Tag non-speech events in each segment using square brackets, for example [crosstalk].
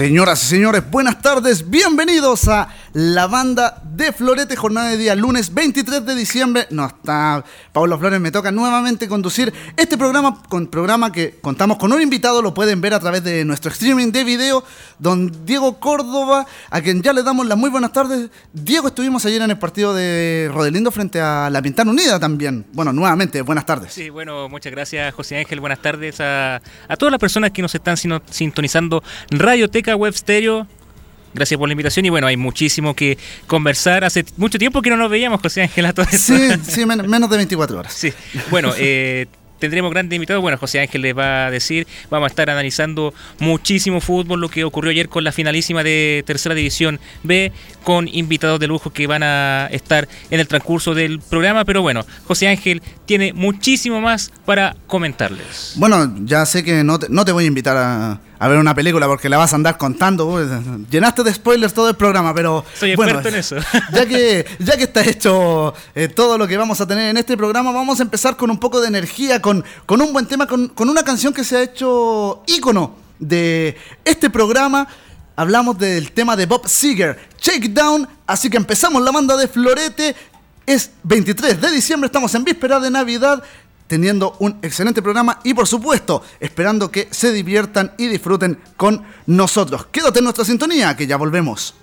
Señoras y señores, buenas tardes, bienvenidos a la banda de Florete, jornada de día lunes 23 de diciembre. No está Pablo Flores, me toca nuevamente conducir este programa, con programa que contamos con un invitado, lo pueden ver a través de nuestro streaming de video, don Diego Córdoba, a quien ya le damos las muy buenas tardes. Diego, estuvimos ayer en el partido de Rodelindo frente a la Pintana Unida también. Bueno, nuevamente, buenas tardes. Sí, bueno, muchas gracias José Ángel, buenas tardes a, a todas las personas que nos están sintonizando Radioteca Web Stereo Gracias por la invitación y bueno, hay muchísimo que conversar. Hace mucho tiempo que no nos veíamos, José Ángel, todo Sí, sí, menos de 24 horas. Sí, bueno, [laughs] eh, tendremos grandes invitados. Bueno, José Ángel les va a decir, vamos a estar analizando muchísimo fútbol, lo que ocurrió ayer con la finalísima de Tercera División B, con invitados de lujo que van a estar en el transcurso del programa. Pero bueno, José Ángel tiene muchísimo más para comentarles. Bueno, ya sé que no no te voy a invitar a a ver una película porque la vas a andar contando. Llenaste de spoilers todo el programa, pero. Soy experto en eso. [laughs] Ya que, ya que está hecho eh, todo lo que vamos a tener en este programa, vamos a empezar con un poco de energía, con, con un buen tema, con, con una canción que se ha hecho ícono de este programa. Hablamos del tema de Bob Seger, Down. Así que empezamos la banda de Florete. Es 23 de diciembre, estamos en víspera de Navidad teniendo un excelente programa y por supuesto esperando que se diviertan y disfruten con nosotros. Quédate en nuestra sintonía que ya volvemos.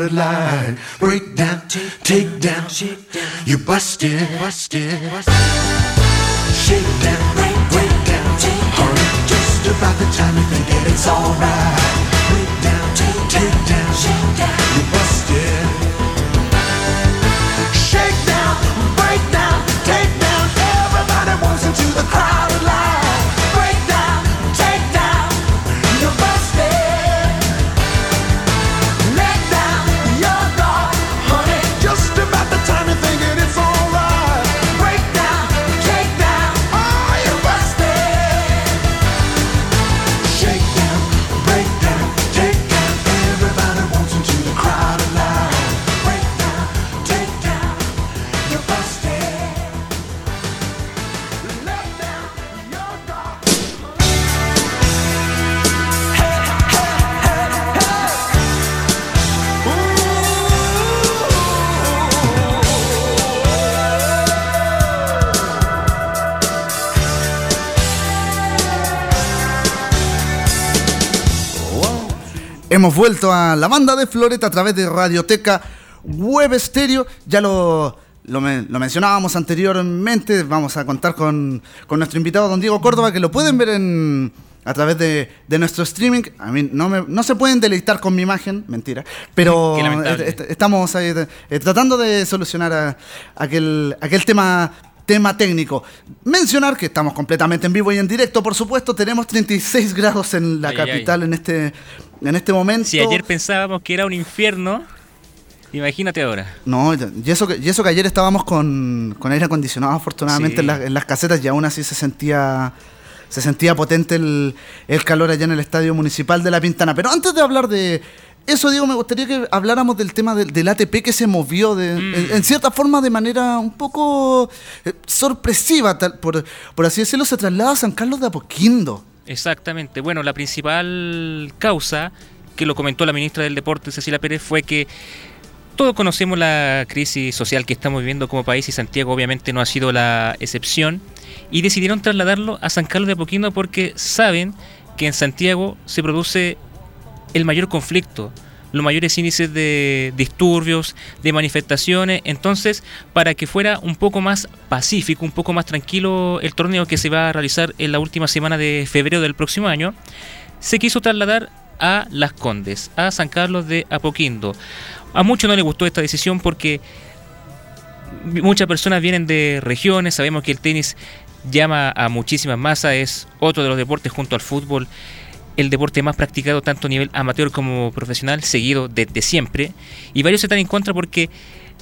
Crowded line. Break down, take down, you busted, busted. Shake down, break, break down, honey. Just about the time you think it's alright. Hemos vuelto a la banda de Floreta a través de Radioteca Web Stereo. Ya lo, lo, lo mencionábamos anteriormente. Vamos a contar con, con nuestro invitado, don Diego Córdoba, que lo pueden ver en, a través de, de nuestro streaming. A mí no, me- no se pueden deleitar con mi imagen, mentira. Pero [laughs] est- estamos ahí, eh, tratando de solucionar a- aquel, aquel tema tema técnico. Mencionar que estamos completamente en vivo y en directo, por supuesto, tenemos 36 grados en la Ay, ay, ay. capital en este en este momento. Si ayer pensábamos que era un infierno, imagínate ahora. No, y eso, que, y eso que ayer estábamos con, con aire acondicionado, afortunadamente, Sí. en, las- en las casetas y aún así se sentía se sentía potente el, el calor allá en el estadio municipal de La Pintana. Pero antes de hablar de eso, Diego, me gustaría que habláramos del tema del, del ATP que se movió de, Mm. en, en cierta forma de manera un poco eh, sorpresiva, tal- por, por así decirlo, se traslada a San Carlos de Apoquindo. Exactamente. Bueno, la principal causa, que lo comentó la ministra del Deporte, Cecilia Pérez, fue que todos conocemos la crisis social que estamos viviendo como país y Santiago obviamente no ha sido la excepción y decidieron trasladarlo a San Carlos de Apoquindo porque saben que en Santiago se produce el mayor conflicto, los mayores índices de disturbios, de manifestaciones. Entonces, para que fuera un poco más pacífico, un poco más tranquilo el torneo que se va a realizar en la última semana de febrero del próximo año, se quiso trasladar a Las Condes, a San Carlos de Apoquindo. A muchos no les gustó esta decisión porque muchas personas vienen de regiones, sabemos que el tenis llama a muchísimas masas, es otro de los deportes junto al fútbol, el deporte más practicado tanto a nivel amateur como profesional, seguido desde siempre, y varios están en contra porque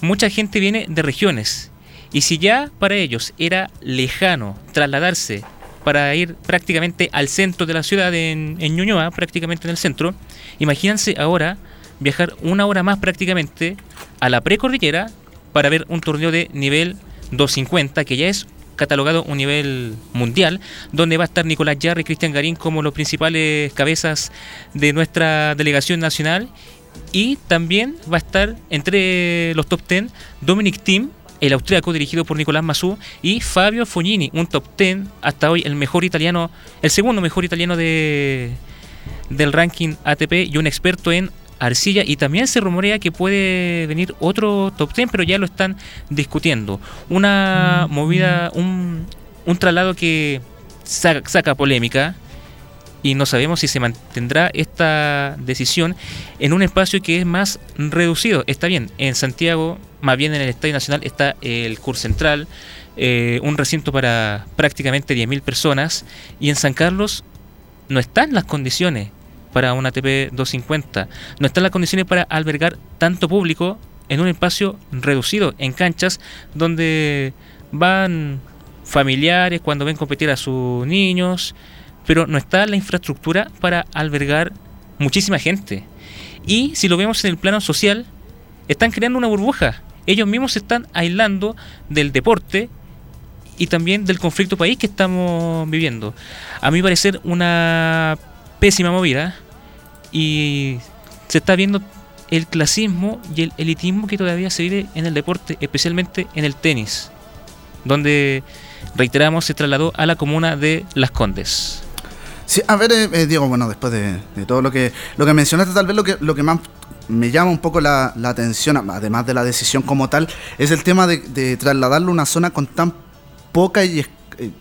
mucha gente viene de regiones, y si ya para ellos era lejano trasladarse para ir prácticamente al centro de la ciudad, en, en Ñuñoa, prácticamente en el centro, imagínense ahora viajar una hora más prácticamente a la precordillera para ver un torneo de nivel 250, que ya es catalogado un nivel mundial, donde va a estar Nicolás Yarra y Cristian Garín como los principales cabezas de nuestra delegación nacional. Y también va a estar entre los top 10 Dominic Thiem, el austríaco dirigido por Nicolás Massú, y Fabio Fognini, un top 10 hasta hoy el mejor italiano, el segundo mejor italiano de, del ranking ATP y un experto en arcilla y también se rumorea que puede venir otro top 10 pero ya lo están discutiendo. Una movida un, un traslado que saca, saca polémica y no sabemos si se mantendrá esta decisión en un espacio que es más reducido. Está bien, en Santiago, más bien en el Estadio Nacional, está el CUR Central, eh, un recinto para prácticamente 10.000 personas, y en San Carlos no están las condiciones para una ATP 250, no están las condiciones para albergar tanto público en un espacio reducido, en canchas donde van familiares cuando ven competir a sus niños, pero no está la infraestructura para albergar muchísima gente. Y si lo vemos en el plano social, están creando una burbuja. Ellos mismos se están aislando del deporte y también del conflicto país que estamos viviendo. A mi parecer una pésima movida y se está viendo el clasismo y el elitismo que todavía se vive en el deporte, especialmente en el tenis, donde reiteramos se trasladó a la comuna de Las Condes. Sí, a ver, eh, eh, Diego, bueno, después de, de todo lo que lo que mencionaste, tal vez lo que, lo que más me llama un poco la, la atención, además de la decisión como tal, es el tema de, de trasladarlo a una zona con tan poca y, es-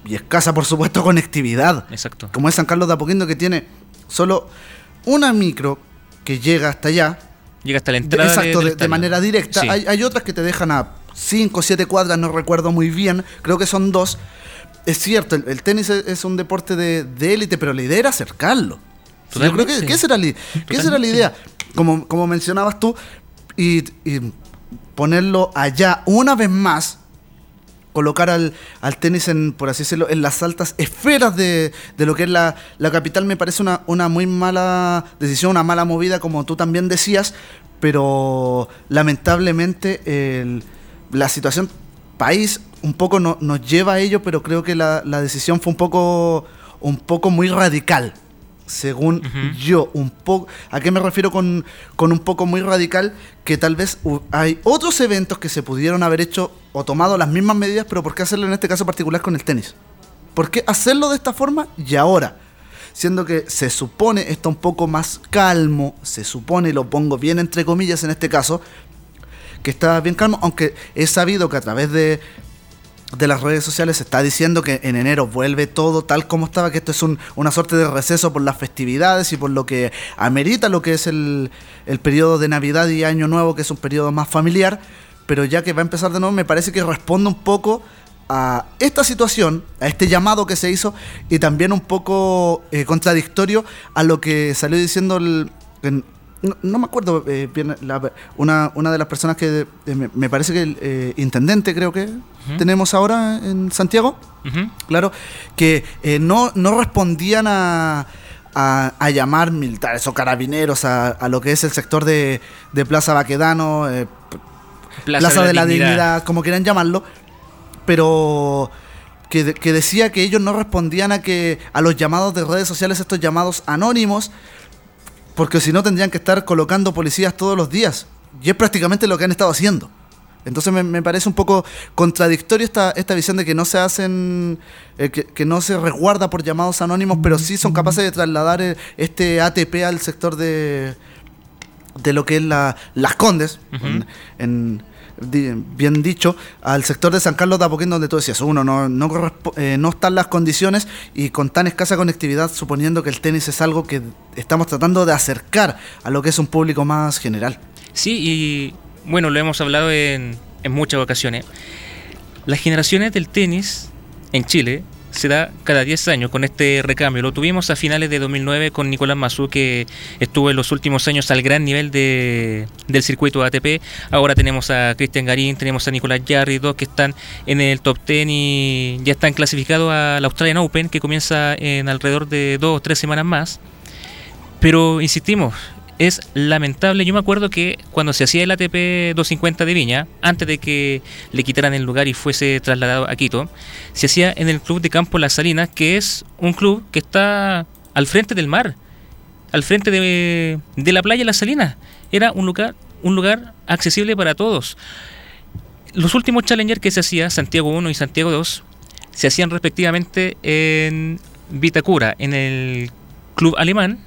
y escasa, por supuesto, [laughs] conectividad. Exacto. Como es San Carlos de Apoquindo, que tiene solo una micro que llega hasta allá, Llega hasta la entrada. exacto, de, manera directa. Sí. Hay, hay otras que te dejan a 5 o 7 cuadras, no recuerdo muy bien, creo que son dos. Es cierto, el, el tenis es, es un deporte de de élite, pero la idea era acercarlo. Yo creo que, Totalmente. que esa era, la, que esa era la idea. Como, como mencionabas tú, y, y ponerlo allá una vez más, colocar al, tenis en, por así decirlo, en las altas esferas de, lo que es la, capital me parece una, muy mala decisión, una mala movida, como tú también decías, pero lamentablemente la situación país un poco no- nos lleva a ello, pero creo que la, la decisión fue un poco, un poco muy radical. Según yo, un poco. ¿A qué me refiero con, con un poco muy radical? Que tal vez hay otros eventos que se pudieron haber hecho o tomado las mismas medidas, pero ¿por qué hacerlo en este caso particular con el tenis? ¿Por qué hacerlo de esta forma y ahora? Siendo que se supone está un poco más calmo, se supone, y lo pongo bien entre comillas en este caso, que está bien calmo, aunque he sabido que a través de, de las redes sociales está diciendo que en enero vuelve todo tal como estaba, que esto es un- una suerte de receso por las festividades y por lo que amerita lo que es el, el periodo de Navidad y Año Nuevo, que es un periodo más familiar, pero ya que va a empezar de nuevo, me parece que responde un poco a esta situación, a este llamado que se hizo y también un poco eh, contradictorio a lo que salió diciendo el... no, no me acuerdo eh, bien, la- una, una de las personas que me, me parece que el eh, intendente creo que tenemos ahora en Santiago, claro, que eh, no, no respondían a, a, a llamar militares o carabineros a, a lo que es el sector de, de Plaza Baquedano, eh, Plaza, de la Dignidad. como quieran llamarlo, pero que, de- que decía que ellos no respondían a que a los llamados de redes sociales, estos llamados anónimos, porque si no tendrían que estar colocando policías todos los días. Y es prácticamente lo que han estado haciendo. Entonces me, me parece un poco contradictorio esta, esta visión de que no se hacen, eh, que, que no se resguarda por llamados anónimos, pero sí son capaces de trasladar eh, este ATP al sector de, de lo que es la, Las Condes, en, bien dicho, al sector de San Carlos de Apoquindo, donde tú decías, uno, no, no, eh, no están las condiciones y con tan escasa conectividad, suponiendo que el tenis es algo que estamos tratando de acercar a lo que es un público más general. Sí, y bueno, lo hemos hablado en, en muchas ocasiones. Las generaciones del tenis en Chile se da cada 10 años con este recambio. Lo tuvimos a finales de 2009 con Nicolás Mazú, que estuvo en los últimos años al gran nivel de, del circuito ATP. Ahora tenemos a Cristian Garín, tenemos a Nicolás Jarry, dos que están en el top 10 y ya están clasificados a la Australian Open, que comienza en alrededor de dos o tres semanas más. Pero insistimos, es lamentable. Yo me acuerdo que cuando se hacía el ATP 250 de Viña, antes de que le quitaran el lugar y fuese trasladado a Quito, se hacía en el Club de Campo Las Salinas, que es un club que está al frente del mar, al frente de, de la playa Las Salinas. Era un lugar, un lugar accesible para todos. Los últimos Challenger que se hacía, Santiago 1 y Santiago 2, se hacían respectivamente en Vitacura, en el club alemán,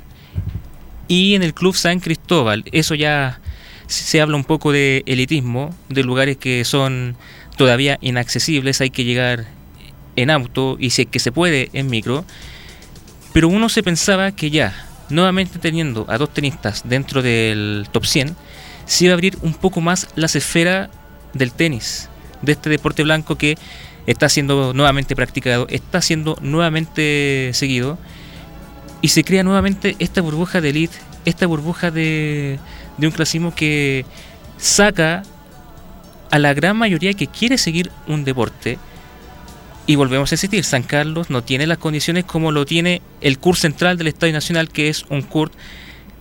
y en el Club San Cristóbal. Eso ya se habla un poco de elitismo, de lugares que son todavía inaccesibles, hay que llegar en auto y si es que se puede en micro. Pero uno se pensaba que ya, nuevamente teniendo a dos tenistas dentro del top 100, se iba a abrir un poco más las esferas del tenis, de este deporte blanco que está siendo nuevamente practicado, está siendo nuevamente seguido y se crea nuevamente esta burbuja de elite, esta burbuja de, de un clasismo que saca a la gran mayoría que quiere seguir un deporte. Y volvemos a insistir, San Carlos no tiene las condiciones como lo tiene el CUR central del Estadio Nacional, que es un CUR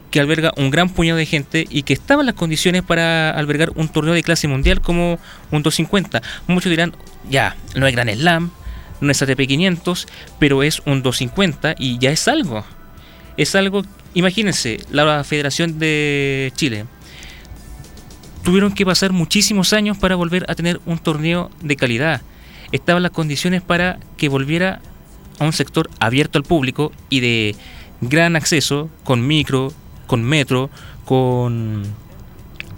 que alberga un gran puñado de gente y que estaba en las condiciones para albergar un torneo de clase mundial como un 250. Muchos dirán, ya, no es Gran Slam, no es ATP 500, pero es un 250 y ya es algo. Es algo, imagínense, la Federación de Chile. Tuvieron que pasar muchísimos años para volver a tener un torneo de calidad. Estaban las condiciones para que volviera a un sector abierto al público y de gran acceso, con micro, con metro, con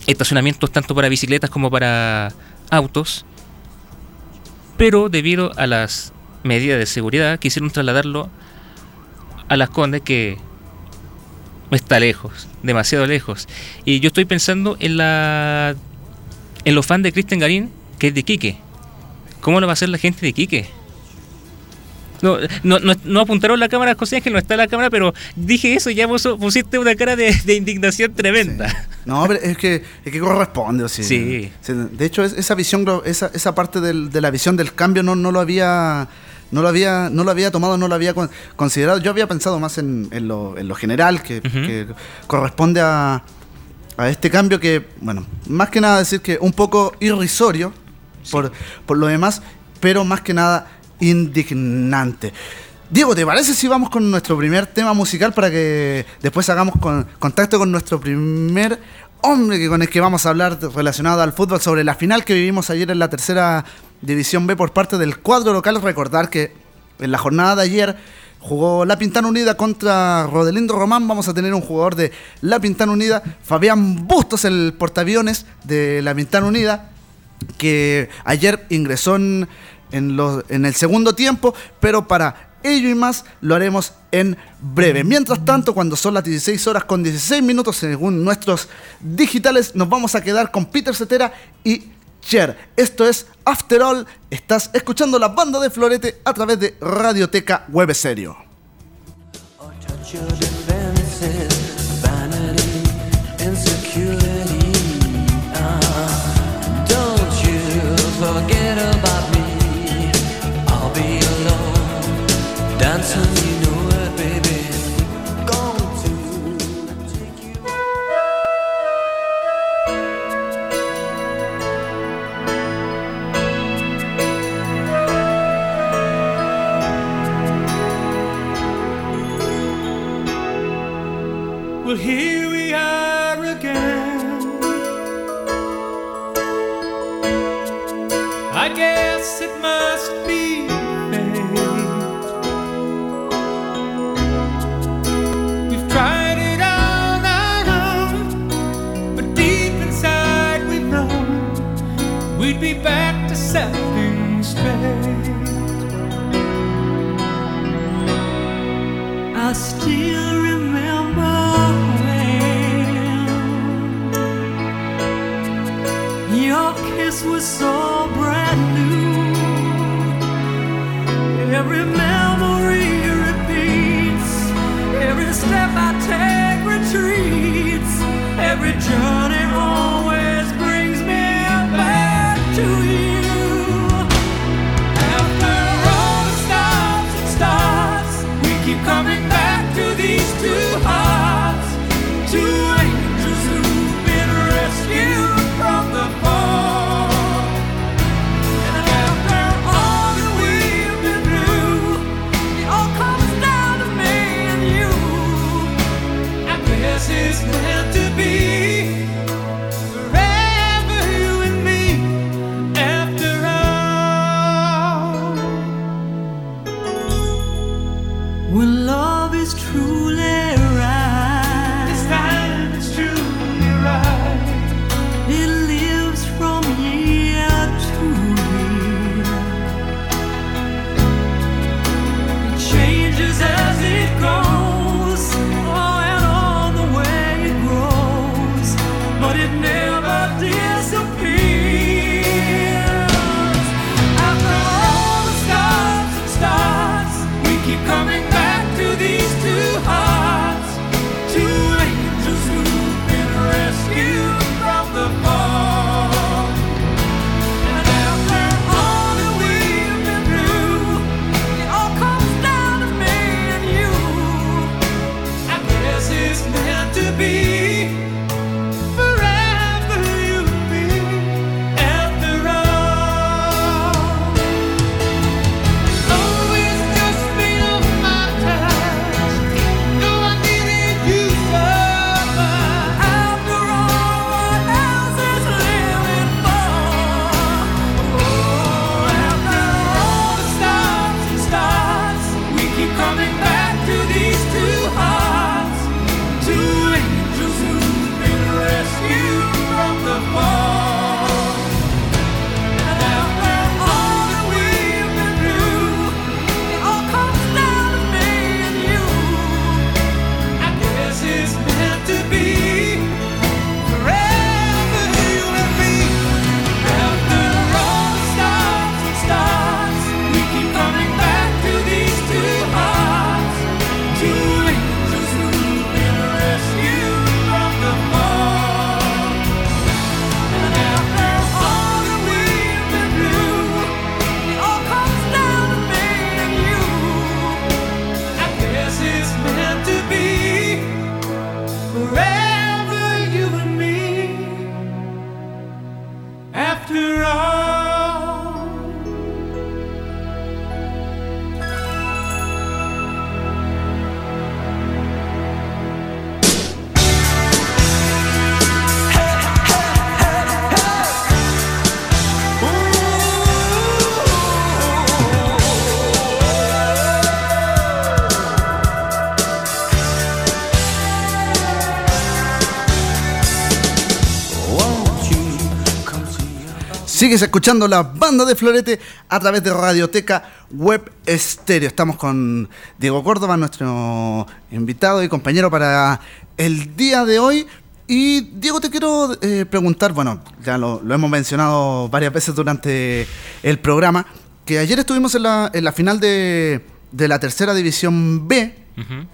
estacionamientos tanto para bicicletas como para autos. Pero debido a las medidas de seguridad quisieron trasladarlo a las Condes que está lejos, demasiado lejos. Y yo estoy pensando en la en los fans de Cristian Garín, que es de Quique. ¿Cómo lo va a hacer la gente de Quique? No, no, no, no apuntaron la cámara, José Ángel, no está la cámara, pero dije eso y ya vos pusiste una cara de, de indignación tremenda. Sí. No, pero es que, es que corresponde. o sea, Sí. sí, De hecho, es- esa visión, esa, esa parte del- de la visión del cambio no, no lo había. No lo, había, no lo había tomado, no lo había con- considerado. Yo había pensado más en, en lo, en lo general, que, que corresponde a, a este cambio que, bueno, más que nada decir que un poco irrisorio por, por lo demás, pero más que nada indignante. Diego, ¿te parece si vamos con nuestro primer tema musical para que después hagamos con- contacto con nuestro primer hombre con el que vamos a hablar relacionado al fútbol sobre la final que vivimos ayer en la tercera división B por parte del cuadro local? Recordar que en la jornada de ayer jugó La Pintana Unida contra Rodelindo Román. Vamos a tener un jugador de La Pintana Unida, Fabián Bustos, el portaaviones de La Pintana Unida que ayer ingresó en, en el segundo tiempo, pero para ello y más lo haremos en breve. Mientras tanto, cuando son las 16 horas con 16 minutos, según nuestros digitales, nos vamos a quedar con Peter Cetera y Cher. Esto es After All. Estás escuchando la banda de Florete a través de Radioteca Web Serio. Well, here we are again. I guess it must be fate. We've tried it all night long, but deep inside we know we'd be back to something straight. I still kiss was so brand new. Every memory repeats, every step I take retreats, every journey always Sigues escuchando la banda de Florete a través de Radioteca Web Estéreo. Estamos con Diego Córdoba, nuestro invitado y compañero para el día de hoy. Y Diego, te quiero eh, preguntar, bueno, ya lo, lo hemos mencionado varias veces durante el programa, que ayer estuvimos en la, en la final de, de la tercera división B, Ujú.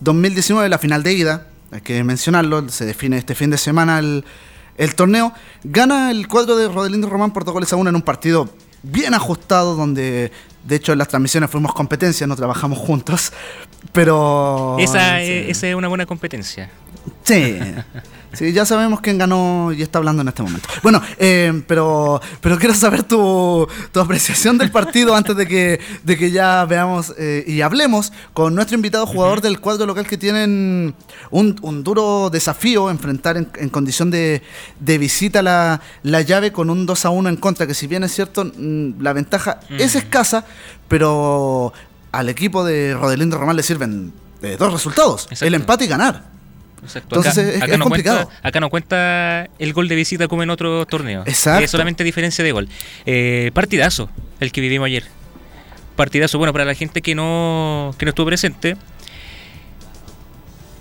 2019, la final de ida, hay que mencionarlo, se define este fin de semana el, el torneo. Gana el cuadro de Rodelindo Román por dos goles a uno en un partido bien ajustado, donde de hecho en las transmisiones fuimos competencia, no trabajamos juntos, pero... Esa, sí. esa es una buena competencia. Sí. [laughs] Sí, ya sabemos quién ganó y está hablando en este momento. Bueno, eh, pero, pero quiero saber tu, tu apreciación del partido antes de que, de que ya veamos eh, y hablemos con nuestro invitado jugador del cuadro local que tienen un, un duro desafío enfrentar en, en condición de, de visita la, la llave con un 2 a 1 en contra, que si bien es cierto, mm, la ventaja es escasa, pero al equipo de Rodelindo Román le sirven eh, dos resultados, Exacto. el empate y ganar. Exacto. Entonces, es- es no complicado. Cuenta, acá no cuenta el gol de visita como en otros torneos. Exacto. Es solamente diferencia de gol. Eh, partidazo, el que vivimos ayer. Partidazo. Bueno, para la gente que no, que no estuvo presente,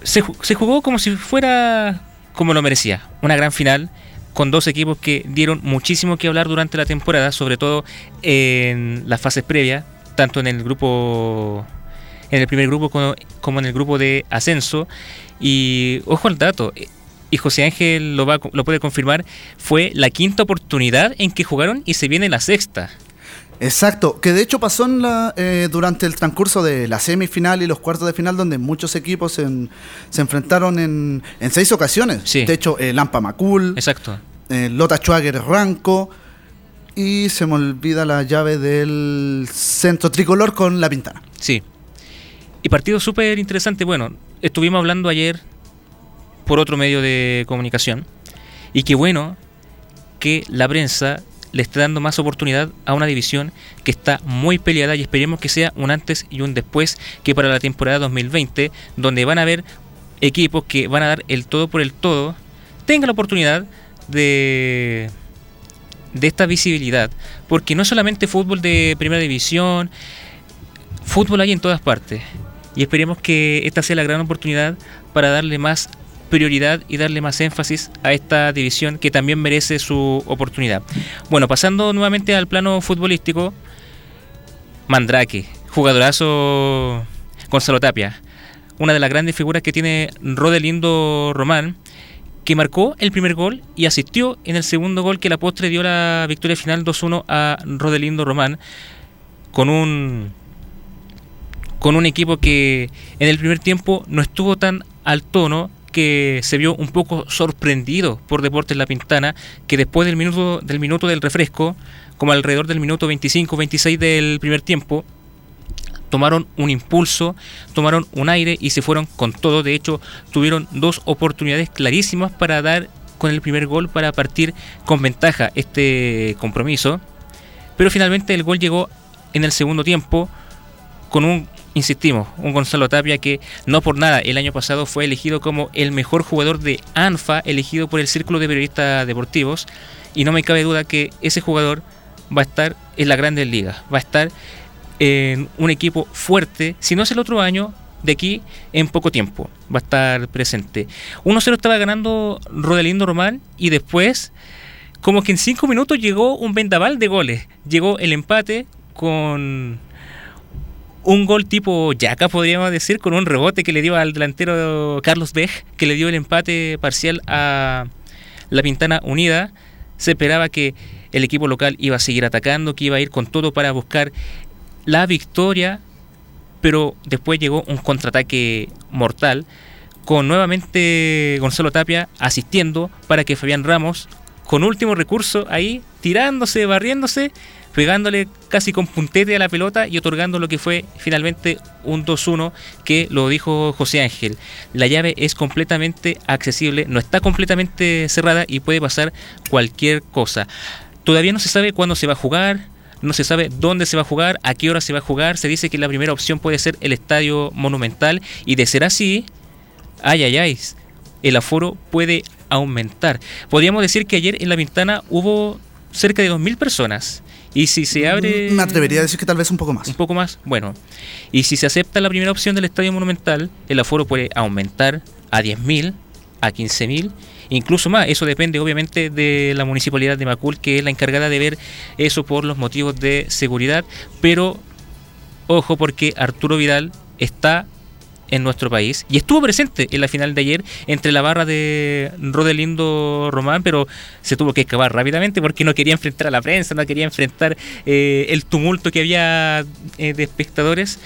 se jugó como si fuera como lo merecía. Una gran final con dos equipos que dieron muchísimo que hablar durante la temporada, sobre todo en las fases previas, tanto en el grupo, en el primer grupo como, como en el grupo de ascenso. Y ojo al dato, y José Ángel lo, va, lo puede confirmar, fue la quinta oportunidad en que jugaron y se viene la sexta. Exacto, que de hecho pasó en la, eh, durante el transcurso de la semifinal y los cuartos de final, donde muchos equipos se, en- se enfrentaron en, en seis ocasiones. Sí. De hecho, el Lampa Macul, Exacto. eh, Lota Schwager Ranco, y se me olvida la llave del centro tricolor con la pintana. Sí. Y partido súper interesante. Bueno, estuvimos hablando ayer por otro medio de comunicación. Y qué bueno que la prensa le esté dando más oportunidad a una división que está muy peleada y esperemos que sea un antes y un después que para la temporada 2020, donde van a haber equipos que van a dar el todo por el todo, tengan la oportunidad de de esta visibilidad, porque no solamente fútbol de primera división, fútbol hay en todas partes. Y esperemos que esta sea la gran oportunidad para darle más prioridad y darle más énfasis a esta división que también merece su oportunidad. Bueno, pasando nuevamente al plano futbolístico, Mandrake, jugadorazo Gonzalo Tapia, una de las grandes figuras que tiene Rodelindo Román, que marcó el primer gol y asistió en el segundo gol que la postre dio la victoria final 2-1 a Rodelindo Román con un con un equipo que en el primer tiempo no estuvo tan al tono que se vio un poco sorprendido por Deportes La Pintana que después del minuto del minuto del refresco como alrededor del minuto 25-26 del primer tiempo tomaron un impulso, tomaron un aire y se fueron con todo. De hecho, tuvieron dos oportunidades clarísimas para dar con el primer gol para partir con ventaja este compromiso. Pero finalmente el gol llegó en el segundo tiempo con un, insistimos, un Gonzalo Tapia que no por nada el año pasado fue elegido como el mejor jugador de ANFA, elegido por el Círculo de Periodistas Deportivos. Y no me cabe duda que ese jugador va a estar en la Grandes Ligas, va a estar en un equipo fuerte, si no es el otro año, de aquí en poco tiempo va a estar presente. 1-0 estaba ganando Rodelindo Román y después, como que en 5 minutos llegó un vendaval de goles. Llegó el empate con un gol tipo Yaca, podríamos decir, con un rebote que le dio al delantero Carlos Bej, que le dio el empate parcial a la Pintana Unida. Se esperaba que el equipo local iba a seguir atacando, que iba a ir con todo para buscar la victoria, pero después llegó un contraataque mortal con nuevamente Gonzalo Tapia asistiendo para que Fabián Ramos, con último recurso ahí, tirándose, barriéndose, pegándole casi con puntete a la pelota y otorgando lo que fue finalmente un 2-1 que lo dijo José Ángel. La llave es completamente accesible, no está completamente cerrada y puede pasar cualquier cosa. Todavía no se sabe cuándo se va a jugar, no se sabe dónde se va a jugar, a qué hora se va a jugar. Se dice que la primera opción puede ser el estadio monumental y de ser así, ay, ay, ay, el aforo puede aumentar. Podríamos decir que ayer en la ventana hubo cerca de 2.000 personas. Y si se abre... Me atrevería a decir que tal vez un poco más. Un poco más, bueno. Y si se acepta la primera opción del Estadio Monumental, el aforo puede aumentar a 10.000, a 15.000, incluso más. Eso depende obviamente de la municipalidad de Macul, que es la encargada de ver eso por los motivos de seguridad. Pero ojo porque Arturo Vidal está en nuestro país y estuvo presente en la final de ayer entre la barra de Rodelindo Román, pero se tuvo que escapar rápidamente porque no quería enfrentar a la prensa, no quería enfrentar eh, el tumulto que había eh, de espectadores.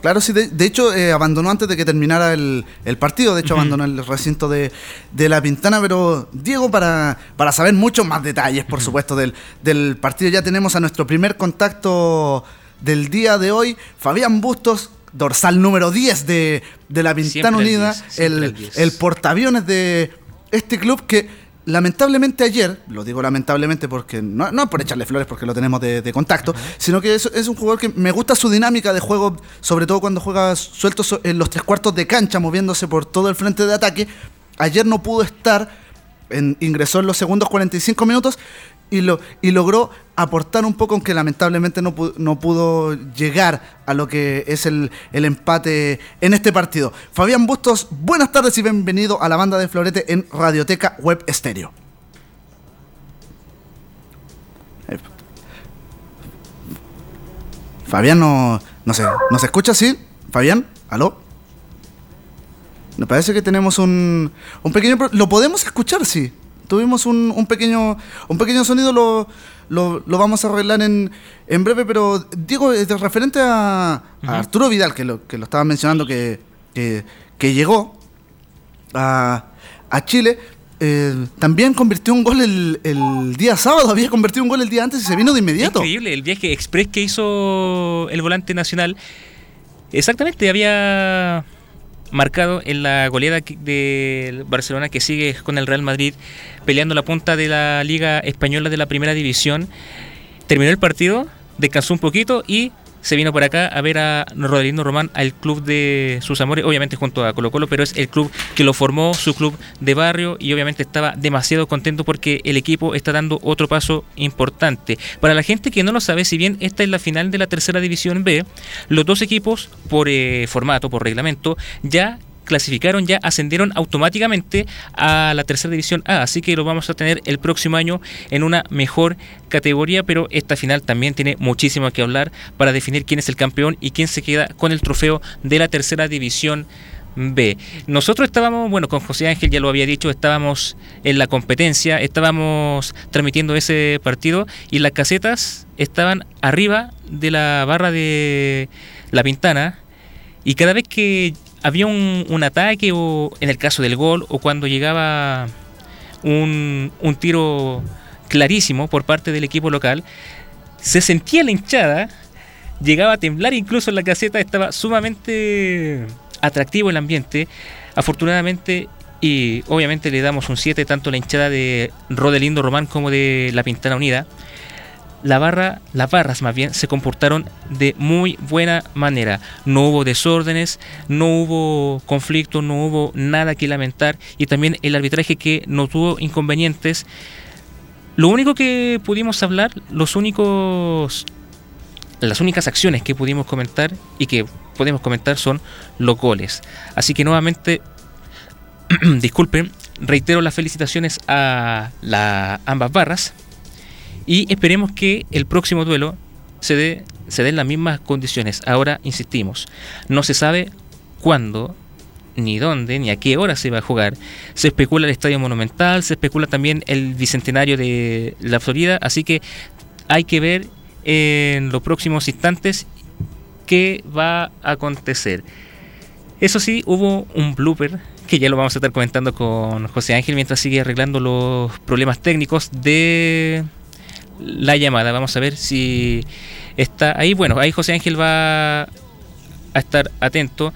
Claro, sí, de, de hecho eh, abandonó antes de que terminara el, el partido, de hecho abandonó el recinto de, de La Pintana, pero Diego, para, para saber muchos más detalles, por supuesto, del, del partido, ya tenemos a nuestro primer contacto del día de hoy, Fabián Bustos, dorsal número 10 de, de La Pintana el Unida, 10, siempre el, el 10. el portaaviones de este club que lamentablemente ayer, lo digo lamentablemente porque no, no es por echarle flores porque lo tenemos de, de contacto, sino que es, es un jugador que me gusta su dinámica de juego, sobre todo cuando juega suelto en los tres cuartos de cancha, moviéndose por todo el frente de ataque. Ayer no pudo estar, en- ingresó en los segundos 45 minutos y, lo, y logró aportar un poco, aunque lamentablemente no, pu- no pudo llegar a lo que es el, el empate en este partido. Fabián Bustos, buenas tardes y bienvenido a la banda de Florete en Radioteca Web Estéreo. Fabián no, no sé, ¿nos escucha así? Fabián, ¿aló? Me parece que tenemos un, un pequeño... Lo podemos escuchar, sí. Tuvimos un, un pequeño un pequeño sonido, lo, lo, lo vamos a arreglar en, en breve, pero Diego, eh, de referente a, a. Arturo Vidal, que lo, que lo estaba mencionando, que, que, que llegó a, a Chile, eh, también convirtió un gol el, el día sábado, había convertido un gol el día antes y se vino de inmediato. Increíble, el viaje express que hizo el volante nacional. Exactamente, había marcado en la goleada del Barcelona que sigue con el Real Madrid peleando la punta de la Liga Española de la Primera División. Terminó el partido, descansó un poquito y se vino por acá a ver a Rodrigo Román, al club de sus amores, obviamente junto a Colo Colo, pero es el club que lo formó, su club de barrio, y obviamente estaba demasiado contento porque el equipo está dando otro paso importante. Para la gente que no lo sabe, si bien esta es la final de la tercera división B, los dos equipos, por eh, formato, por reglamento, ya clasificaron, ya ascendieron automáticamente a la tercera división A, así que lo vamos a tener el próximo año en una mejor categoría, pero esta final también tiene muchísimo que hablar para definir quién es el campeón y quién se queda con el trofeo de la tercera división B. Nosotros estábamos, bueno, con José Ángel ya lo había dicho, estábamos en la competencia, estábamos transmitiendo ese partido y las casetas estaban arriba de la barra de La Pintana y cada vez que había un, un ataque o en el caso del gol o cuando llegaba un, un tiro clarísimo por parte del equipo local, se sentía la hinchada, llegaba a temblar incluso en la caseta, estaba sumamente atractivo el ambiente. Afortunadamente y obviamente le damos un 7 tanto a la hinchada de Rodelindo Román como de La Pintana Unida. La barra, las barras más bien se comportaron de muy buena manera. No hubo desórdenes, no hubo conflicto, no hubo nada que lamentar y también el arbitraje que no tuvo inconvenientes. Lo único que pudimos hablar, los únicos las únicas acciones que pudimos comentar y que podemos comentar son los goles. Así que nuevamente, [clears throat] disculpen, reitero las felicitaciones a la, ambas barras y esperemos que el próximo duelo se dé se den las mismas condiciones. Ahora insistimos, no se sabe cuándo ni dónde, ni a qué hora se va a jugar. Se especula el Estadio Monumental, se especula también el Bicentenario de la Florida, así que hay que ver en los próximos instantes qué va a acontecer. Eso sí, hubo un blooper que ya lo vamos a estar comentando con José Ángel mientras sigue arreglando los problemas técnicos de la llamada. Vamos a ver si está ahí. Bueno, ahí José Ángel va a estar atento.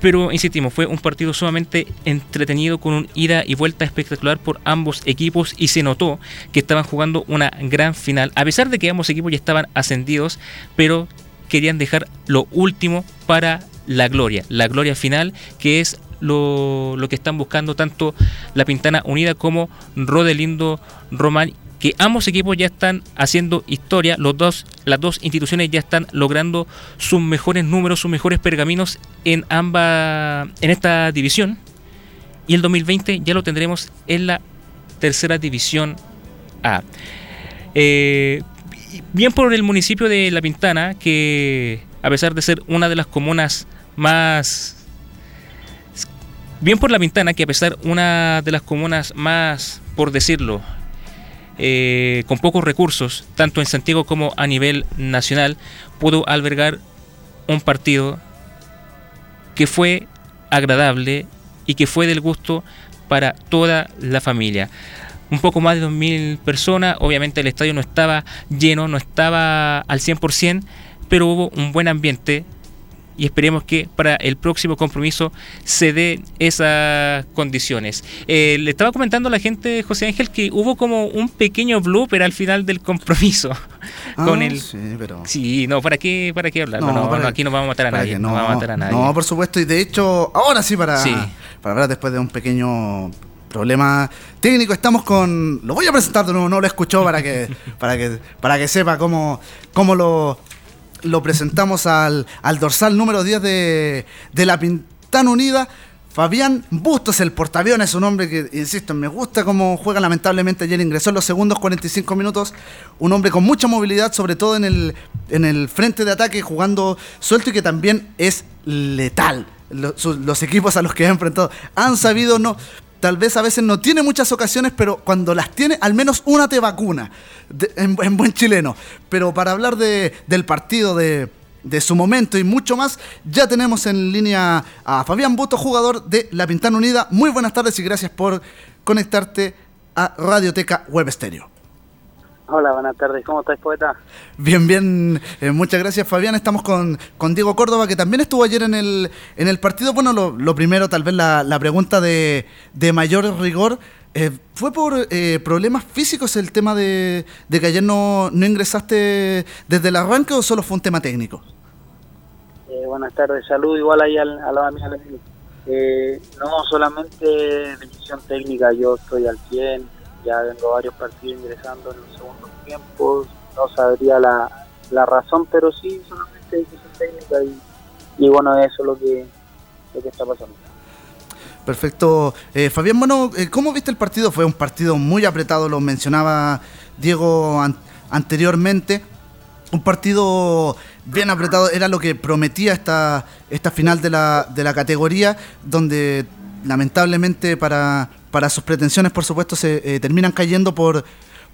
Pero insistimos, fue un partido sumamente entretenido con un ida y vuelta espectacular por ambos equipos y se notó que estaban jugando una gran final. A pesar de que ambos equipos ya estaban ascendidos, pero querían dejar lo último para la gloria, la gloria final que es lo, lo que están buscando tanto la Pintana Unida como Rodelindo Román que ambos equipos ya están haciendo historia, los dos, las dos instituciones ya están logrando sus mejores números, sus mejores pergaminos en ambas, en esta división. Y el 2020 ya lo tendremos en la tercera división A. Eh, bien por el municipio de La Pintana, que a pesar de ser una de las comunas más bien por La Pintana, que a pesar una de las comunas más, por decirlo, eh, con pocos recursos, tanto en Santiago como a nivel nacional, pudo albergar un partido que fue agradable y que fue del gusto para toda la familia. Un poco más de 2.000 personas, obviamente el estadio no estaba lleno, no estaba al 100%, pero hubo un buen ambiente y esperemos que para el próximo compromiso se den esas condiciones. Eh, le estaba comentando a la gente, José Ángel, que hubo como un pequeño blooper al final del compromiso con Ah, el... Sí, pero... Sí, no, ¿para qué, para qué hablar? No, no, para- no, aquí no vamos a matar a nadie. No, vamos a matar a nadie. No, por supuesto. Y de hecho, ahora sí, para, Sí. para hablar después de un pequeño problema técnico, estamos con. Lo voy a presentar de nuevo, no lo escuchó para que, [laughs] para que, para que sepa cómo, cómo lo, lo presentamos al, al dorsal número 10 de, de la Pintana Unida. Fabián Bustos, el portaaviones, un hombre que, insisto, me gusta cómo juega. Lamentablemente ayer ingresó en los segundos 45 minutos. Un hombre con mucha movilidad, sobre todo en el, en el frente de ataque, jugando suelto y que también es letal. Los, equipos a los que ha enfrentado han sabido, no, tal vez a veces no tiene muchas ocasiones, pero cuando las tiene, al menos una te vacuna, en, en buen chileno. Pero para hablar de- del partido, de, de su momento y mucho más, ya tenemos en línea a Fabián Busto, jugador de La Pintana Unida. Muy buenas tardes y gracias por conectarte a Radioteca Web Stereo. Hola, buenas tardes. ¿Cómo estás, poeta? Bien, bien, eh, muchas gracias Fabián. Estamos con, con Diego Córdoba, que también estuvo ayer en el, en el partido. Bueno, lo, lo primero, tal vez la, la pregunta de, de mayor rigor. eh, ¿Fue por eh, problemas físicos el tema de, de que ayer no, no ingresaste desde el arranque o solo fue un tema técnico? Eh, buenas tardes. Salud igual ahí al, a la amiga. Eh, no, solamente decisión técnica. Yo estoy al 100. Ya vengo varios partidos ingresando en los segundos tiempos. No sabría la, la razón, pero sí, solamente decisión técnica. Y, y bueno, eso es lo que, lo que está pasando. Perfecto. Eh, Fabián, bueno, eh, ¿cómo viste el partido? Fue un partido muy apretado, lo mencionaba Diego an- anteriormente. Un partido bien apretado, era lo que prometía esta, esta final de la, de la categoría, donde lamentablemente para, para sus pretensiones, por supuesto, se eh, terminan cayendo por,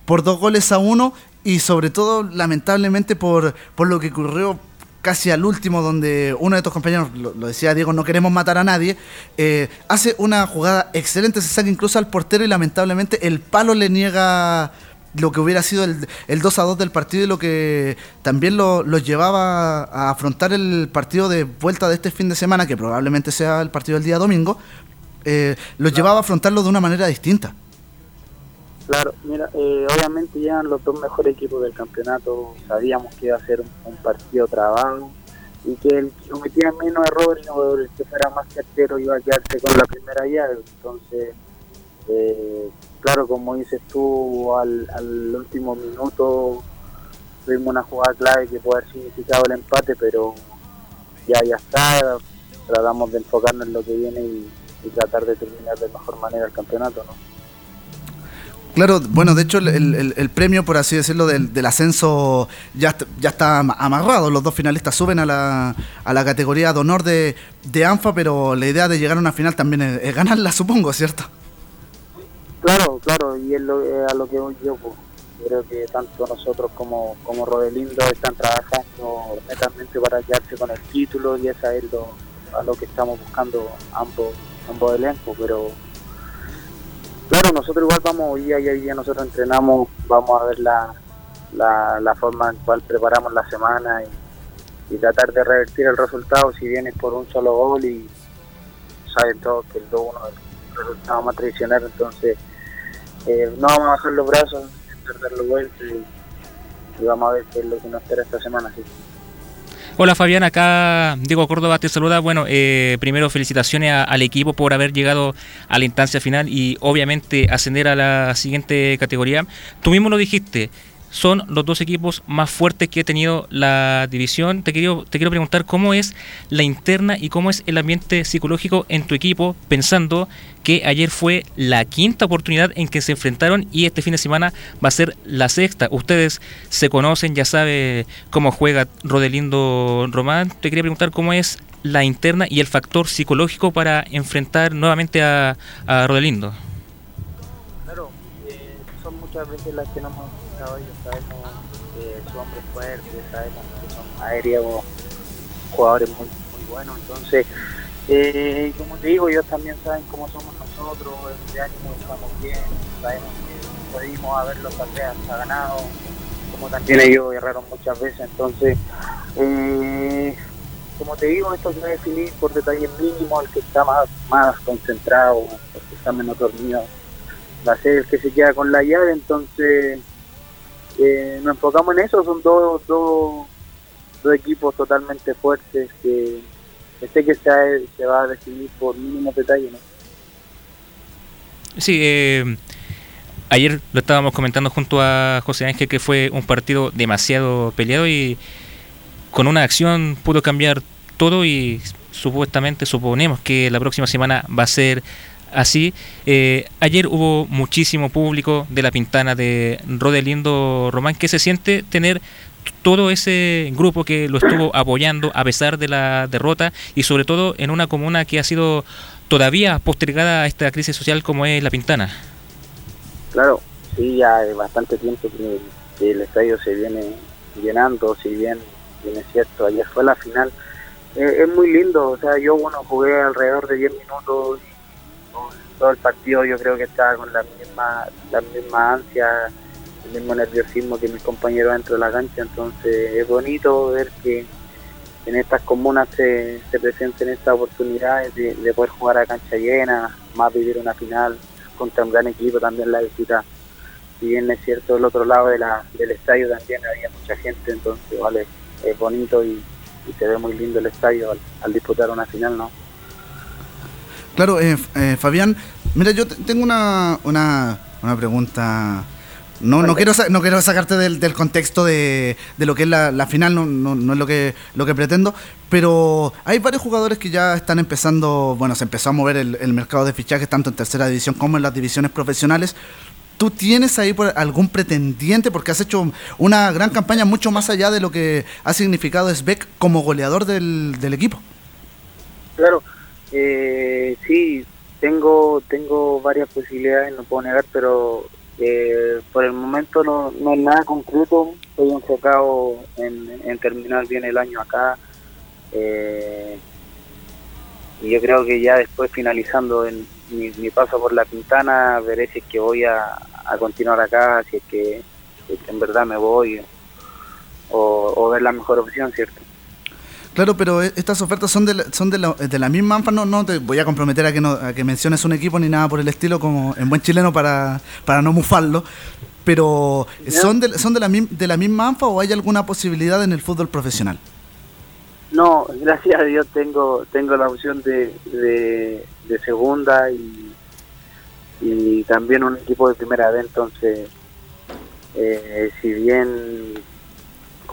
por dos goles a uno y sobre todo, lamentablemente, por, por lo que ocurrió casi al último, donde uno de tus compañeros, lo, lo decía Diego, no queremos matar a nadie, eh, hace una jugada excelente, se saca incluso al portero y lamentablemente el palo le niega lo que hubiera sido el, el 2 a 2 del partido y lo que también lo, los llevaba a afrontar el partido de vuelta de este fin de semana, que probablemente sea el partido del día domingo, eh, los llevaba a afrontarlo de una manera distinta. Claro, mira, eh, obviamente llegan los dos mejores equipos del campeonato. Sabíamos que iba a ser un, un partido trabado y que el que cometía menos errores o el que fuera más certero iba a quedarse con la primera llave. Entonces, eh, claro, como dices tú, al, al último minuto tuvimos una jugada clave que puede haber significado el empate, pero ya ya está. Tratamos de enfocarnos en lo que viene y, y tratar de terminar de mejor manera el campeonato, ¿no? Claro, bueno, de hecho el, el- el premio, por así decirlo, del, del ascenso ya, ya está am- amarrado. Los dos finalistas suben a la, a la categoría de honor de, de ANFA, pero la idea de llegar a una final también es, es ganarla, supongo, ¿cierto? Claro, claro, y es lo, es a lo que voy yo. pues. Creo que tanto nosotros como, como Rodelindo están trabajando netamente para quedarse con el título y esa es lo, a lo que estamos buscando ambos, ambos elencos, pero claro, nosotros igual vamos día hoy día nosotros entrenamos, vamos a ver la, la, la forma en cual preparamos la semana y, tratar de revertir el resultado si vienes por un solo gol y saben todos que el 2-1 es el resultado más tradicional, entonces eh, no vamos a bajar los brazos, intentar darle vuelta y, y vamos a ver qué es lo que nos espera esta semana. Sí. Hola Fabián, acá Diego Córdoba te saluda. Bueno, eh, primero felicitaciones al equipo por haber llegado a la instancia final y obviamente ascender a la siguiente categoría. Tú mismo lo dijiste, son los dos equipos más fuertes que ha tenido la división. Te quiero, te quiero preguntar cómo es la interna y cómo es el ambiente psicológico en tu equipo, pensando que ayer fue la quinta oportunidad en que se enfrentaron y este fin de semana va a ser la sexta. Ustedes se conocen, ya sabe cómo juega Rodelindo Román. Te quería preguntar cómo es la interna y el factor psicológico para enfrentar nuevamente a, a Rodelindo. Claro, eh, son muchas veces las que no ellos, sabemos que son hombres fuertes, sabemos que son aéreos, jugadores muy, muy buenos, entonces, eh, como te digo, ellos también saben cómo somos nosotros, este año estamos bien, sabemos que pudimos haberlo tal vez hasta ganado, como también ellos erraron muchas veces, entonces, eh, como te digo, esto se va a definir por detalles mínimos, el que está más, más concentrado, el que está menos dormido, va a ser el que se queda con la llave, entonces eh, nos enfocamos en eso, son dos, dos, dos equipos totalmente fuertes que, que sé que se, se va a decidir por mínimos detalles. ¿no? Sí, eh, ayer lo estábamos comentando junto a José Ángel que fue un partido demasiado peleado y con una acción pudo cambiar todo y supuestamente suponemos que la próxima semana va a ser así. Eh, ayer hubo muchísimo público de la Pintana de Rodelindo Román que se siente tener todo ese grupo que lo estuvo apoyando a pesar de la derrota y sobre todo en una comuna que ha sido todavía postergada a esta crisis social como es la Pintana. Claro, sí, ya hay bastante tiempo que, el estadio se viene llenando, si bien, bien es cierto, ayer fue la final. Eh, es muy lindo, o sea, yo bueno, jugué alrededor de 10 minutos y todo- el partido yo creo que estaba con la misma, la misma ansia, el mismo nerviosismo que mis compañeros dentro de la cancha, entonces es bonito ver que en estas comunas se, se presenten estas oportunidades de, de poder jugar a cancha llena, más vivir una final contra un gran equipo también la visita. Si bien es cierto, el otro lado de la, del estadio también había mucha gente, entonces vale, es bonito y, y se ve muy lindo el estadio al, al disputar una final, ¿no? Claro, eh, eh, Fabián, mira, yo te- tengo una, una, una pregunta. No, no quiero no quiero sacarte del, del contexto de, de lo que es la, la final, no, no, no es lo que, lo que pretendo, pero hay varios jugadores que ya están empezando, bueno, se empezó a mover el, el mercado de fichajes tanto en tercera división como en las divisiones profesionales. ¿Tú tienes ahí por algún pretendiente? Porque has hecho una gran campaña mucho más allá de lo que ha significado Sbeck como goleador del, del equipo. Claro, eh, sí, tengo tengo varias posibilidades, no puedo negar, pero eh, por el momento no, no es nada concreto. Estoy enfocado en, terminar bien el año acá. eh, y yo creo que ya después finalizando mi, paso por la Pintana, veré si es que voy a, continuar acá, si es que, si es que en verdad me voy o, o ver la mejor opción, ¿cierto? Claro, pero e- estas ofertas son de la, son de la, de la misma ANFA, no, no te voy a comprometer a que, no, a que menciones un equipo ni nada por el estilo como en buen chileno para, para no mufarlo, pero. ¿son, de, ¿son de, la, de la misma ANFA o hay alguna posibilidad en el fútbol profesional? No, gracias a Dios tengo tengo la opción de, de, de segunda y, y también un equipo de primera vez, entonces eh, si bien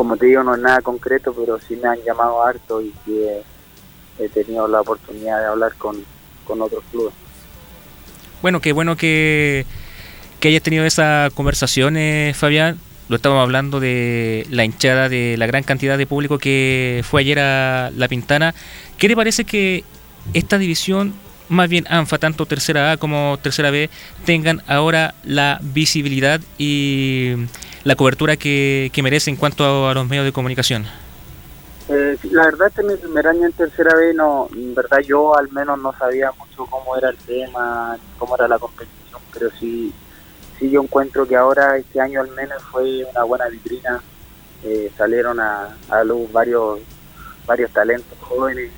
como te digo no es nada concreto, pero sí me han llamado harto y he, tenido la oportunidad de hablar con, con otros clubes. Bueno, qué bueno que, que hayas tenido esa conversación, eh, Fabián. Lo estábamos hablando de la hinchada, de la gran cantidad de público que fue ayer a La Pintana. ¿Qué le parece que esta división, más bien ANFA, tanto tercera A como tercera B, tengan ahora la visibilidad y la cobertura que, que merece en cuanto a, los medios de comunicación? Eh, la verdad este es mi primer año en tercera vez, no, en verdad yo al menos no sabía mucho cómo era el tema, cómo era la competición, pero sí, sí yo encuentro que ahora este año al menos fue una buena vitrina, eh, salieron a, a luz varios varios talentos jóvenes,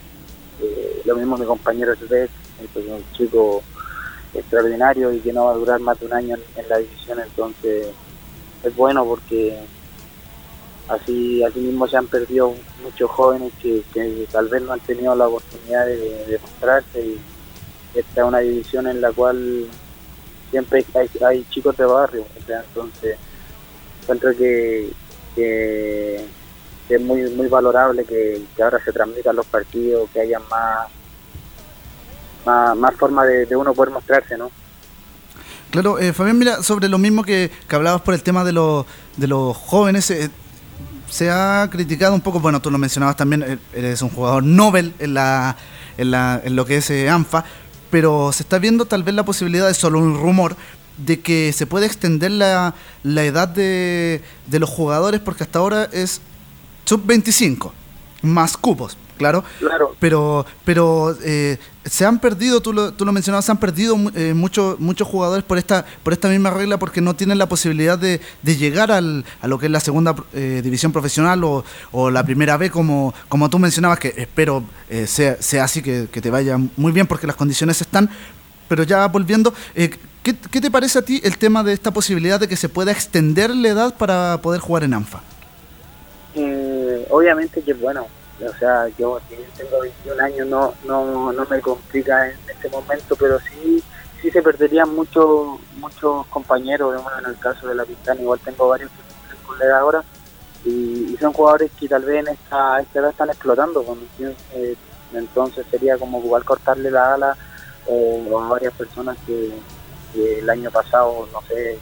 eh, lo mismo mi compañero Svet, es un chico extraordinario y que no va a durar más de un año en la división, entonces es bueno porque así, así mismo se han perdido muchos jóvenes que, que tal vez no han tenido la oportunidad de, mostrarse y esta es una división en la cual siempre hay, chicos de barrio, entonces encuentro que, que, que es muy muy valorable que, que ahora se transmitan los partidos, que haya más más, más forma de, de uno poder mostrarse, ¿no? Claro, eh, Fabián, mira, sobre lo mismo que, que hablabas por el tema de, los de los jóvenes, eh, se ha criticado un poco, bueno, tú lo mencionabas también, eh, eres un jugador Nobel en, la, en, la, en lo que es eh, ANFA, pero se está viendo tal vez la posibilidad, es solo un rumor, de que se puede extender la, la edad de, de los jugadores, porque hasta ahora es sub-25, más cupos, claro. Claro. Pero, pero eh, se han perdido, tú lo, tú lo mencionabas, se han perdido eh, muchos muchos jugadores por esta por esta misma regla porque no tienen la posibilidad de, de llegar al, a lo que es la segunda eh, división profesional o, o la primera B, como, como tú mencionabas, que espero eh, sea, sea así, que, que te vaya muy bien porque las condiciones están. Pero ya volviendo, eh, ¿qué, ¿qué te parece a ti el tema de esta posibilidad de que se pueda extender la edad para poder jugar en ANFA? Eh, obviamente que bueno, o sea, yo tengo 21 años no, no, no me complica en este momento, pero sí sí se perderían muchos muchos compañeros, bueno, en el caso de la Pistana igual tengo varios que cumplen con la ahora y, son jugadores que tal vez en esta, edad están explotando, con- eh, entonces sería como igual cortarle la ala o a varias personas que el año pasado, no sé,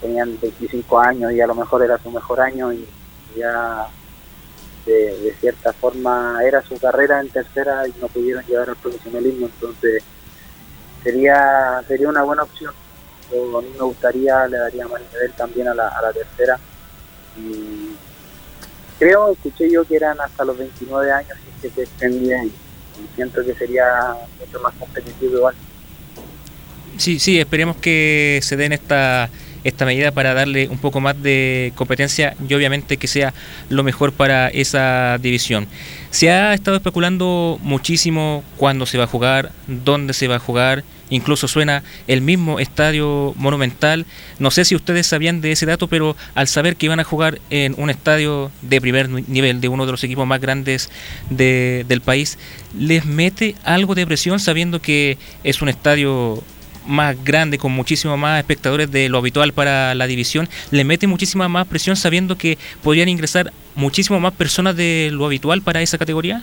tenían 25 años y a lo mejor era su mejor año y ya de, cierta forma era su carrera en tercera y no pudieron llegar al profesionalismo, entonces sería sería una buena opción. Yo, a mí me gustaría, le daría más también a la, a la tercera. Y creo, escuché yo que eran hasta los 29 años y que se extendía y, y siento que sería mucho más competitivo igual. Sí, sí, esperemos que se den esta, esta medida para darle un poco más de competencia y obviamente que sea lo mejor para esa división. Se ha estado especulando muchísimo cuándo se va a jugar, dónde se va a jugar, incluso suena el mismo estadio monumental. No sé si ustedes sabían de ese dato, pero al saber que iban a jugar en un estadio de primer ni- nivel, de uno de los equipos más grandes de- del país, les mete algo de presión sabiendo que es un estadio más grande, con muchísimo más espectadores de lo habitual para la división, le mete muchísima más presión sabiendo que podrían ingresar muchísimo más personas de lo habitual para esa categoría?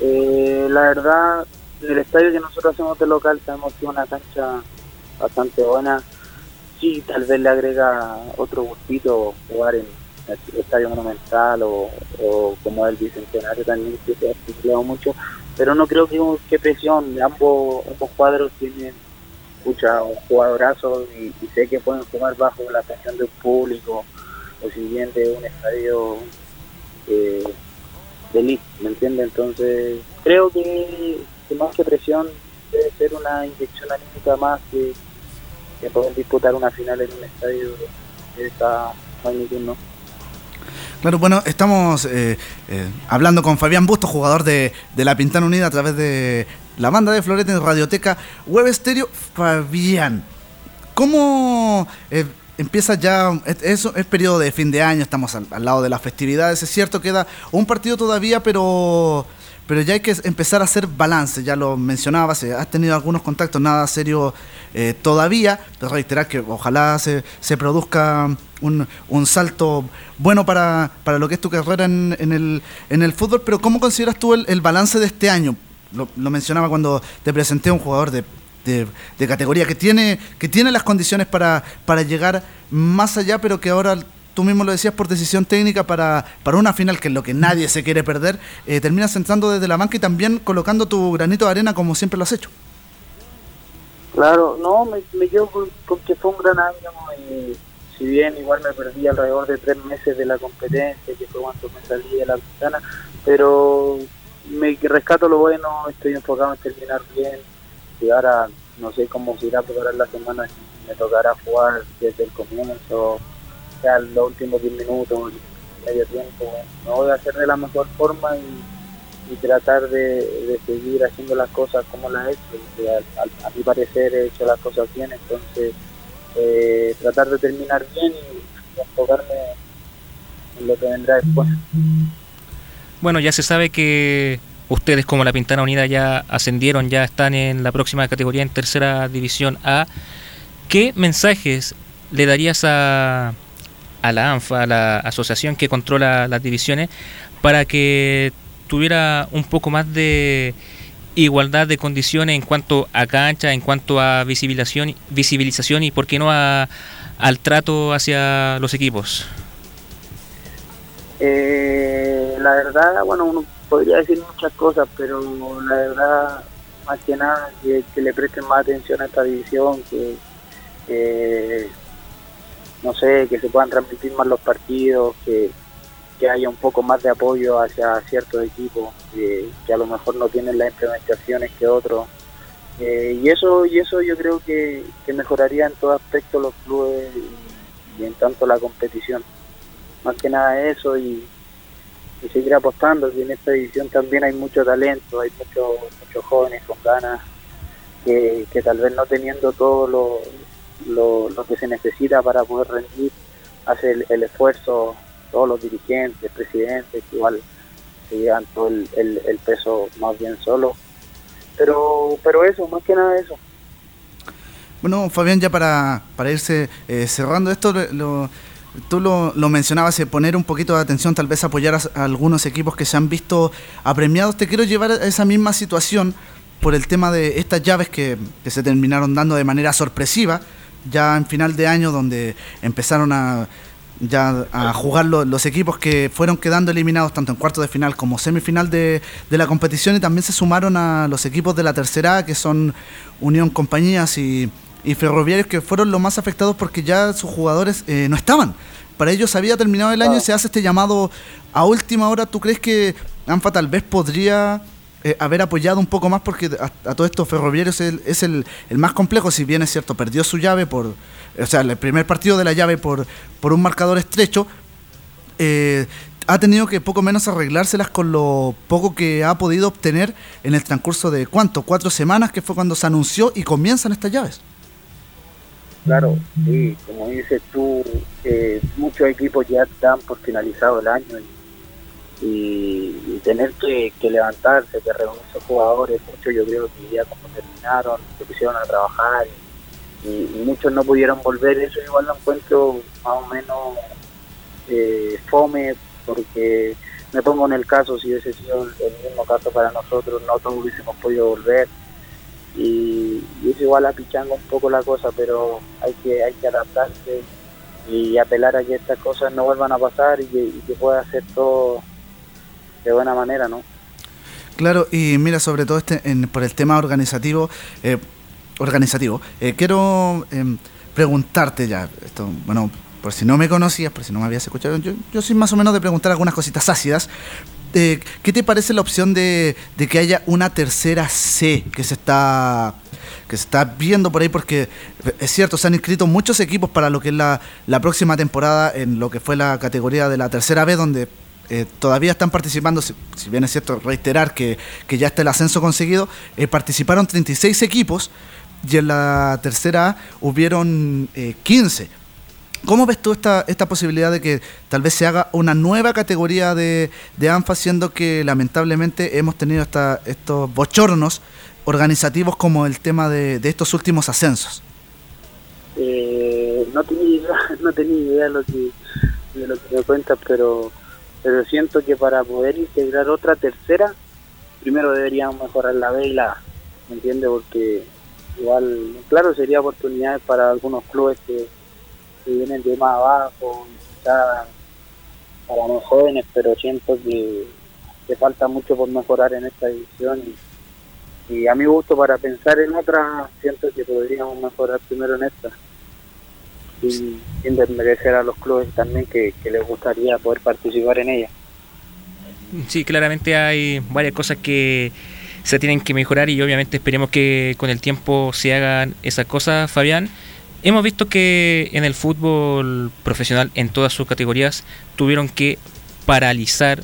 Eh, la verdad, en el estadio que nosotros hacemos de local sabemos que es una cancha bastante buena. Sí, tal vez le agrega otro gustito jugar en estadio monumental o, o como el bicentenario también que se ha especulado mucho, pero no creo que, que presión. Ambos, ambos cuadros tienen mucha un jugadorazo y, sé que pueden jugar bajo la presión del público o si bien de un estadio eh, ¿me entiende? Entonces, creo que, que más que presión debe ser una inyección anímica más que, que poder disputar una final en un estadio de esta magnitud, ¿no? Claro, bueno, estamos eh, eh, hablando con Fabián Busto, jugador de, La Pintana Unida a través de la banda de Florete en Radioteca Web Estéreo. Fabián, ¿cómo eh, empieza ya? Es, es, periodo de fin de año, estamos al, lado de las festividades, es cierto, queda un partido todavía, pero... Pero ya hay que empezar a hacer balance, ya lo mencionabas, eh, has tenido algunos contactos, nada serio todavía, pero reiterar que ojalá se, se produzca un, un salto bueno para, para lo que es tu carrera en, en, el, en el fútbol, pero ¿cómo consideras tú el, el balance de este año? Lo, mencionaba cuando te presenté a un jugador de, de, categoría que tiene, que tiene las condiciones para, para llegar más allá, pero que ahora tú mismo lo decías por decisión técnica para, para una final que es lo que nadie se quiere perder, eh, terminas entrando desde la banca y también colocando tu granito de arena como siempre lo has hecho. Claro, no, me, me quedo con, con que fue un gran año y si bien igual me perdí alrededor de tres meses de la competencia, que fue cuando me salí de la ventana, pero me rescato lo bueno, estoy enfocado en terminar bien, y ahora no sé cómo se irá a preparar la semana, si me tocará jugar desde el comienzo, sea los últimos 10 minutos, medio tiempo, me voy a hacer de la mejor forma y, tratar de, seguir haciendo las cosas como las he hecho, a mi parecer he hecho las cosas bien, entonces eh, tratar de terminar bien y enfocarme en lo que vendrá después. Bueno, ya se sabe que ustedes como la Pintana Unida ya ascendieron, ya están en la próxima categoría en tercera división A. ¿Qué mensajes le darías a, a la ANFA, a la asociación que controla las divisiones, para que tuviera un poco más de igualdad de condiciones en cuanto a cancha, en cuanto a visibilización, visibilización y por qué no a- al trato hacia los equipos? Eh, la verdad, bueno, uno podría decir muchas cosas, pero la verdad, más que nada, que, le presten más atención a esta división, que, que, no sé, que se puedan transmitir más los partidos, que, que haya un poco más de apoyo hacia ciertos equipos que, a lo mejor no tienen las implementaciones que otros. Eh, y eso y eso yo creo que, que mejoraría en todo aspecto los clubes y, en tanto la competición más que nada eso y, seguir apostando que en esta división también hay mucho talento hay muchos muchos jóvenes con ganas que, que tal vez no teniendo todo lo, lo, lo que se necesita para poder rendir hace el esfuerzo todos los dirigentes presidentes igual se llevan todo el, peso más bien solo pero pero eso más que nada eso Bueno, Fabián, ya para, para irse eh, cerrando esto, lo- tú lo, mencionabas, eh, poner un poquito de atención, tal vez apoyar a, a algunos equipos que se han visto apremiados. Te quiero llevar a esa misma situación por el tema de estas llaves que, que se terminaron dando de manera sorpresiva, ya en final de año, donde empezaron a ya a jugar lo- los equipos que fueron quedando eliminados tanto en cuartos de final como semifinal de, de la competición y también se sumaron a los equipos de la tercera que son Unión Compañías y, y Ferroviarios que fueron los más afectados porque ya sus jugadores eh, no estaban. Para ellos había terminado el año y se hace este llamado a última hora. ¿Tú crees que ANFA tal vez podría eh, haber apoyado un poco más? Porque a, a todo esto Ferroviarios es, el, es el, el más complejo, si bien es cierto, perdió su llave por... O sea, el primer partido de la llave por, por un marcador estrecho. eh, ha tenido que poco menos arreglárselas con lo poco que ha podido obtener en el transcurso de cuánto, cuatro semanas, que fue cuando se anunció y comienzan estas llaves. Claro, sí, como dices tú, eh, muchos equipos ya dan por finalizado el año y, y- tener que, levantarse, que reunir a esos jugadores, muchos yo creo que ya como terminaron, se pusieron a trabajar y, muchos no pudieron volver, eso igual lo encuentro más o menos eh, fome porque me pongo en el caso, si hubiese sido el el mismo caso para nosotros, no todos hubiésemos podido volver y, y es igual apichanga un poco la cosa, pero hay que hay que adaptarse y apelar a que estas cosas no vuelvan a pasar y que, y que pueda hacer todo de buena manera, ¿no? Claro, y mira, sobre todo este, en- por el tema organizativo, eh, organizativo, eh, quiero em, preguntarte ya, esto, bueno, por si no me conocías, por si no me habías escuchado, yo, yo soy más o menos de preguntar algunas cositas ácidas. Eh, ¿Qué te parece la opción de, de que haya una tercera C que se está que se está viendo por ahí? Porque es cierto, se han inscrito muchos equipos para lo que es la, la próxima temporada en lo que fue la categoría de la tercera B, donde eh, todavía están participando, si, bien es cierto reiterar que, que ya está el ascenso conseguido, eh, participaron 36 equipos y en la tercera hubieron eh, 15. ¿Cómo ves tú esta, esta posibilidad de que tal vez se haga una nueva categoría de, de ANFA, siendo que lamentablemente hemos tenido hasta estos bochornos organizativos como el tema de, de estos últimos ascensos? Eh, no tenía idea, [laughs] no tenía idea de lo que de lo que me cuentas, pero pero siento que para poder integrar otra tercera, primero deberíamos mejorar la B y ¿me entiendes? Porque igual, claro, sería oportunidades para algunos clubes que, que vienen de más abajo, para los jóvenes, pero siento que, que falta mucho por mejorar en esta división y, y a mi gusto para pensar en otra, siento que podríamos mejorar primero en esta sin, sin desmerecer a los clubes también que, que les gustaría poder participar en ella. Sí, claramente hay varias cosas que se tienen que mejorar y obviamente esperemos que con el tiempo se hagan esas cosas, Fabián. Hemos visto que en el fútbol profesional, en todas sus categorías, tuvieron que paralizar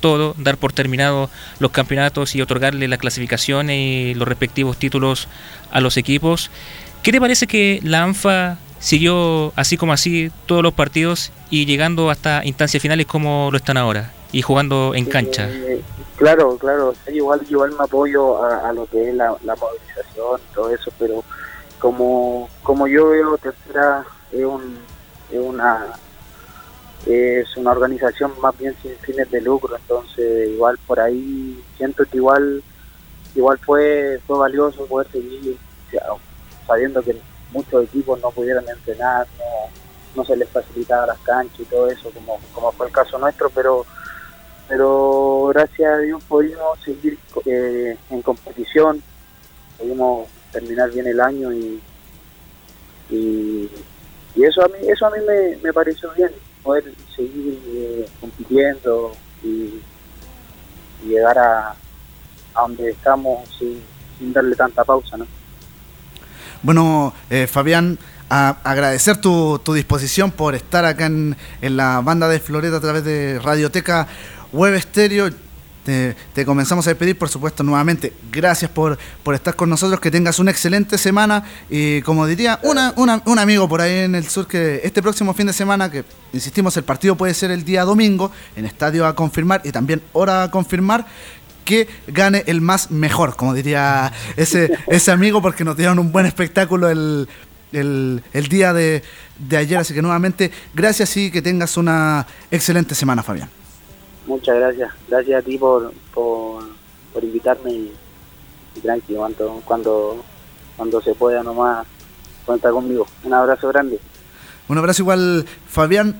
todo, dar por terminado los campeonatos y otorgarle la clasificación y los respectivos títulos a los equipos. ¿Qué te parece que la ANFA siguió así como así todos los partidos y llegando hasta instancias finales como lo están ahora y jugando en cancha. Eh, claro, claro, igual, igual me apoyo a, lo que es la, la movilización todo eso, pero como, como yo veo tercera es, un, es una es una organización más bien sin fines de lucro, entonces igual por ahí siento que igual igual fue fue valioso poder seguir sabiendo que muchos equipos no pudieron entrenar, no, no se les facilitaba las canchas y todo eso, como, como fue el caso nuestro, pero pero gracias a Dios pudimos seguir eh, en competición, pudimos terminar bien el año y, y, eso a mí eso a mí me, me pareció bien, poder seguir eh, compitiendo y, y llegar a, a donde estamos sin, sin darle tanta pausa, ¿no? Bueno, eh, Fabián, agradecer tu, disposición por estar acá en, en la banda de Floreta a través de Radioteca Web Estéreo. Te, te comenzamos a despedir, por supuesto, nuevamente. Gracias por, por estar con nosotros, que tengas una excelente semana. Y como diría una, una- un amigo por ahí en el sur, que este próximo fin de semana, que insistimos, el partido puede ser el día domingo, en estadio a confirmar y también hora a confirmar, que gane el más mejor, como diría ese, ese amigo, porque nos dieron un buen espectáculo el, el, el día de, de ayer. Así que nuevamente, gracias y que tengas una excelente semana, Fabián. Muchas gracias. Gracias a ti por, por, por invitarme y, y tranqui, cuando, cuando, cuando se pueda nomás cuenta conmigo. Un abrazo grande. Un abrazo igual, Fabián.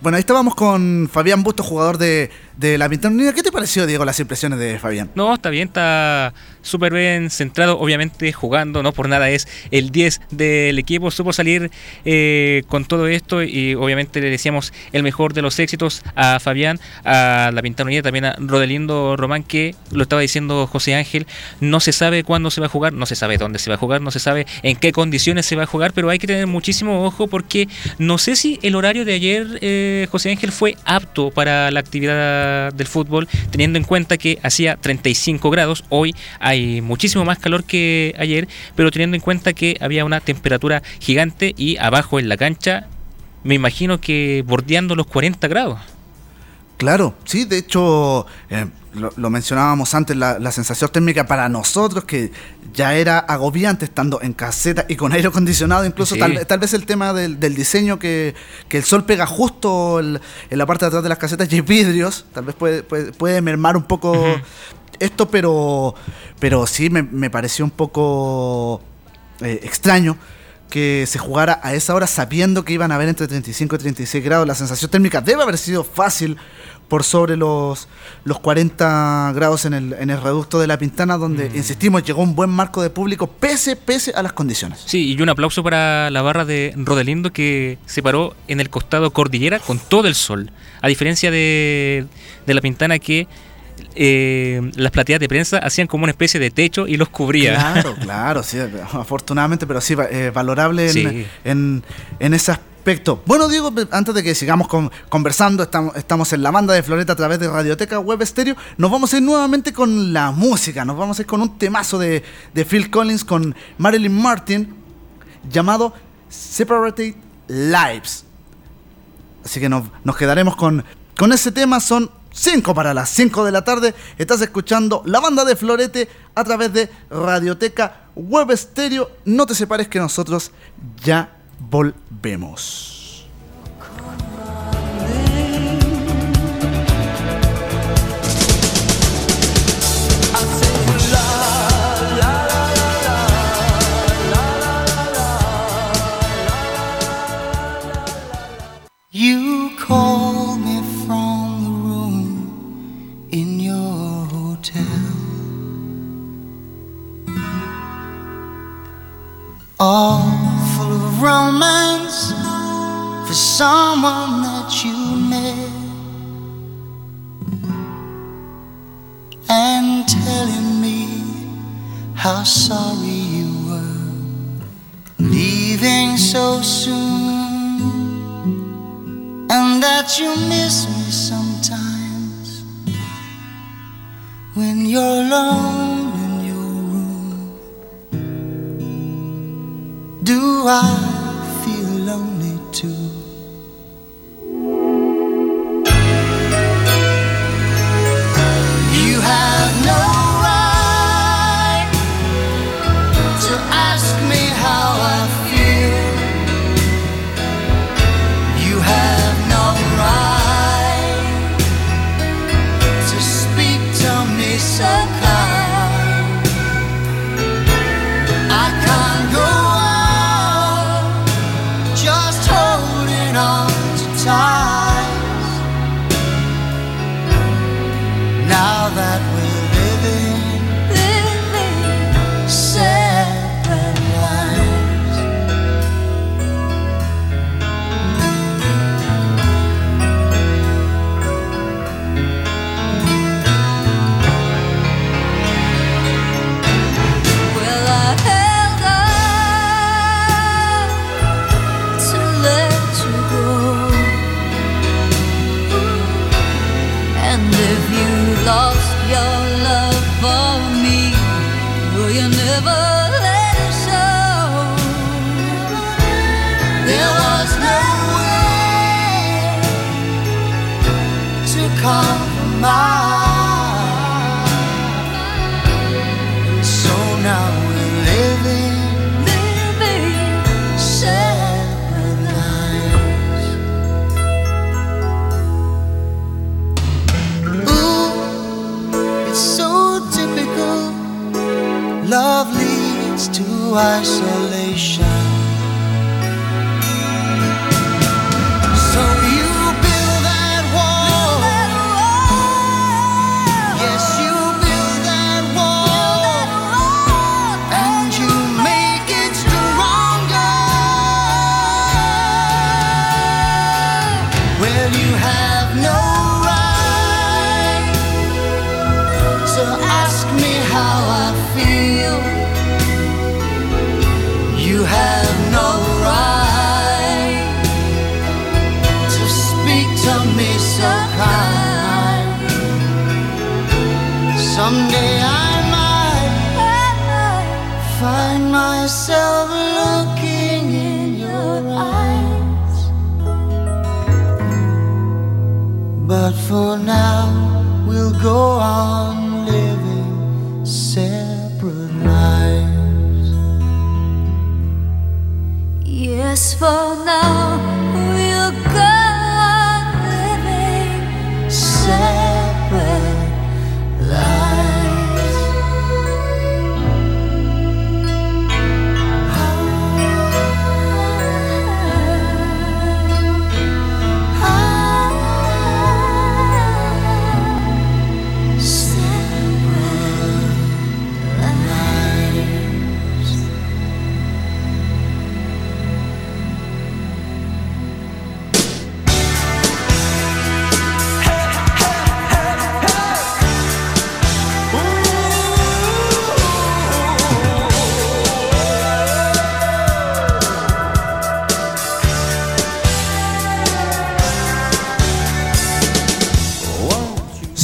Bueno, ahí estábamos con Fabián Busto, jugador de, de la Pintana Unida. ¿Qué te pareció, Diego, las impresiones de Fabián? No, está bien, está súper bien centrado, obviamente jugando, no por nada es el 10 del equipo, supo salir eh, con todo esto y obviamente le decíamos el mejor de los éxitos a Fabián, a la Pintana Unida, también a Rodelindo Román, que lo estaba diciendo José Ángel, no se sabe cuándo se va a jugar, no se sabe dónde se va a jugar, no se sabe en qué condiciones se va a jugar, pero hay que tener muchísimo ojo porque no sé si el horario de ayer, eh, José Ángel, fue apto para la actividad del fútbol, teniendo en cuenta que hacía 35 grados, hoy hay muchísimo más calor que ayer, pero teniendo en cuenta que había una temperatura gigante y abajo en la cancha, me imagino que bordeando los 40 grados. Claro, sí, de hecho, eh, lo, lo mencionábamos antes, la, la sensación térmica para nosotros que ya era agobiante estando en caseta y con aire acondicionado, incluso Sí. tal, tal vez el tema del, del diseño que, que el sol pega justo el- en la parte de atrás de las casetas y hay vidrios, tal vez puede, puede, puede mermar un poco. Esto, pero, pero sí me, me pareció un poco eh, extraño que se jugara a esa hora sabiendo que iban a haber entre 35 y 36 grados. La sensación térmica debe haber sido fácil por sobre los, los 40 grados en el, en el reducto de la Pintana, donde, insistimos, llegó un buen marco de público pese, pese a las condiciones. Sí, y un aplauso para la barra de Rodelindo que se paró en el costado cordillera con todo el sol. A diferencia de, de la Pintana que eh, las plateas de prensa hacían como una especie de techo y los cubría. Claro, [laughs] claro, sí, afortunadamente, pero sí, eh, valorable en, Sí. en, en ese aspecto. Bueno, Diego, antes de que sigamos con- conversando, estamos, estamos en la banda de Floreta a través de Radioteca Web Stereo, nos vamos a ir nuevamente con la música, nos vamos a ir con un temazo de, de Phil Collins con Marilyn Martin llamado Separated Lives. Así que nos, nos quedaremos con, con ese tema. Son 5 para las 5 de la tarde. Estás escuchando la banda de Florete a través de Radioteca Web Stereo. No te separes que nosotros ya volvemos.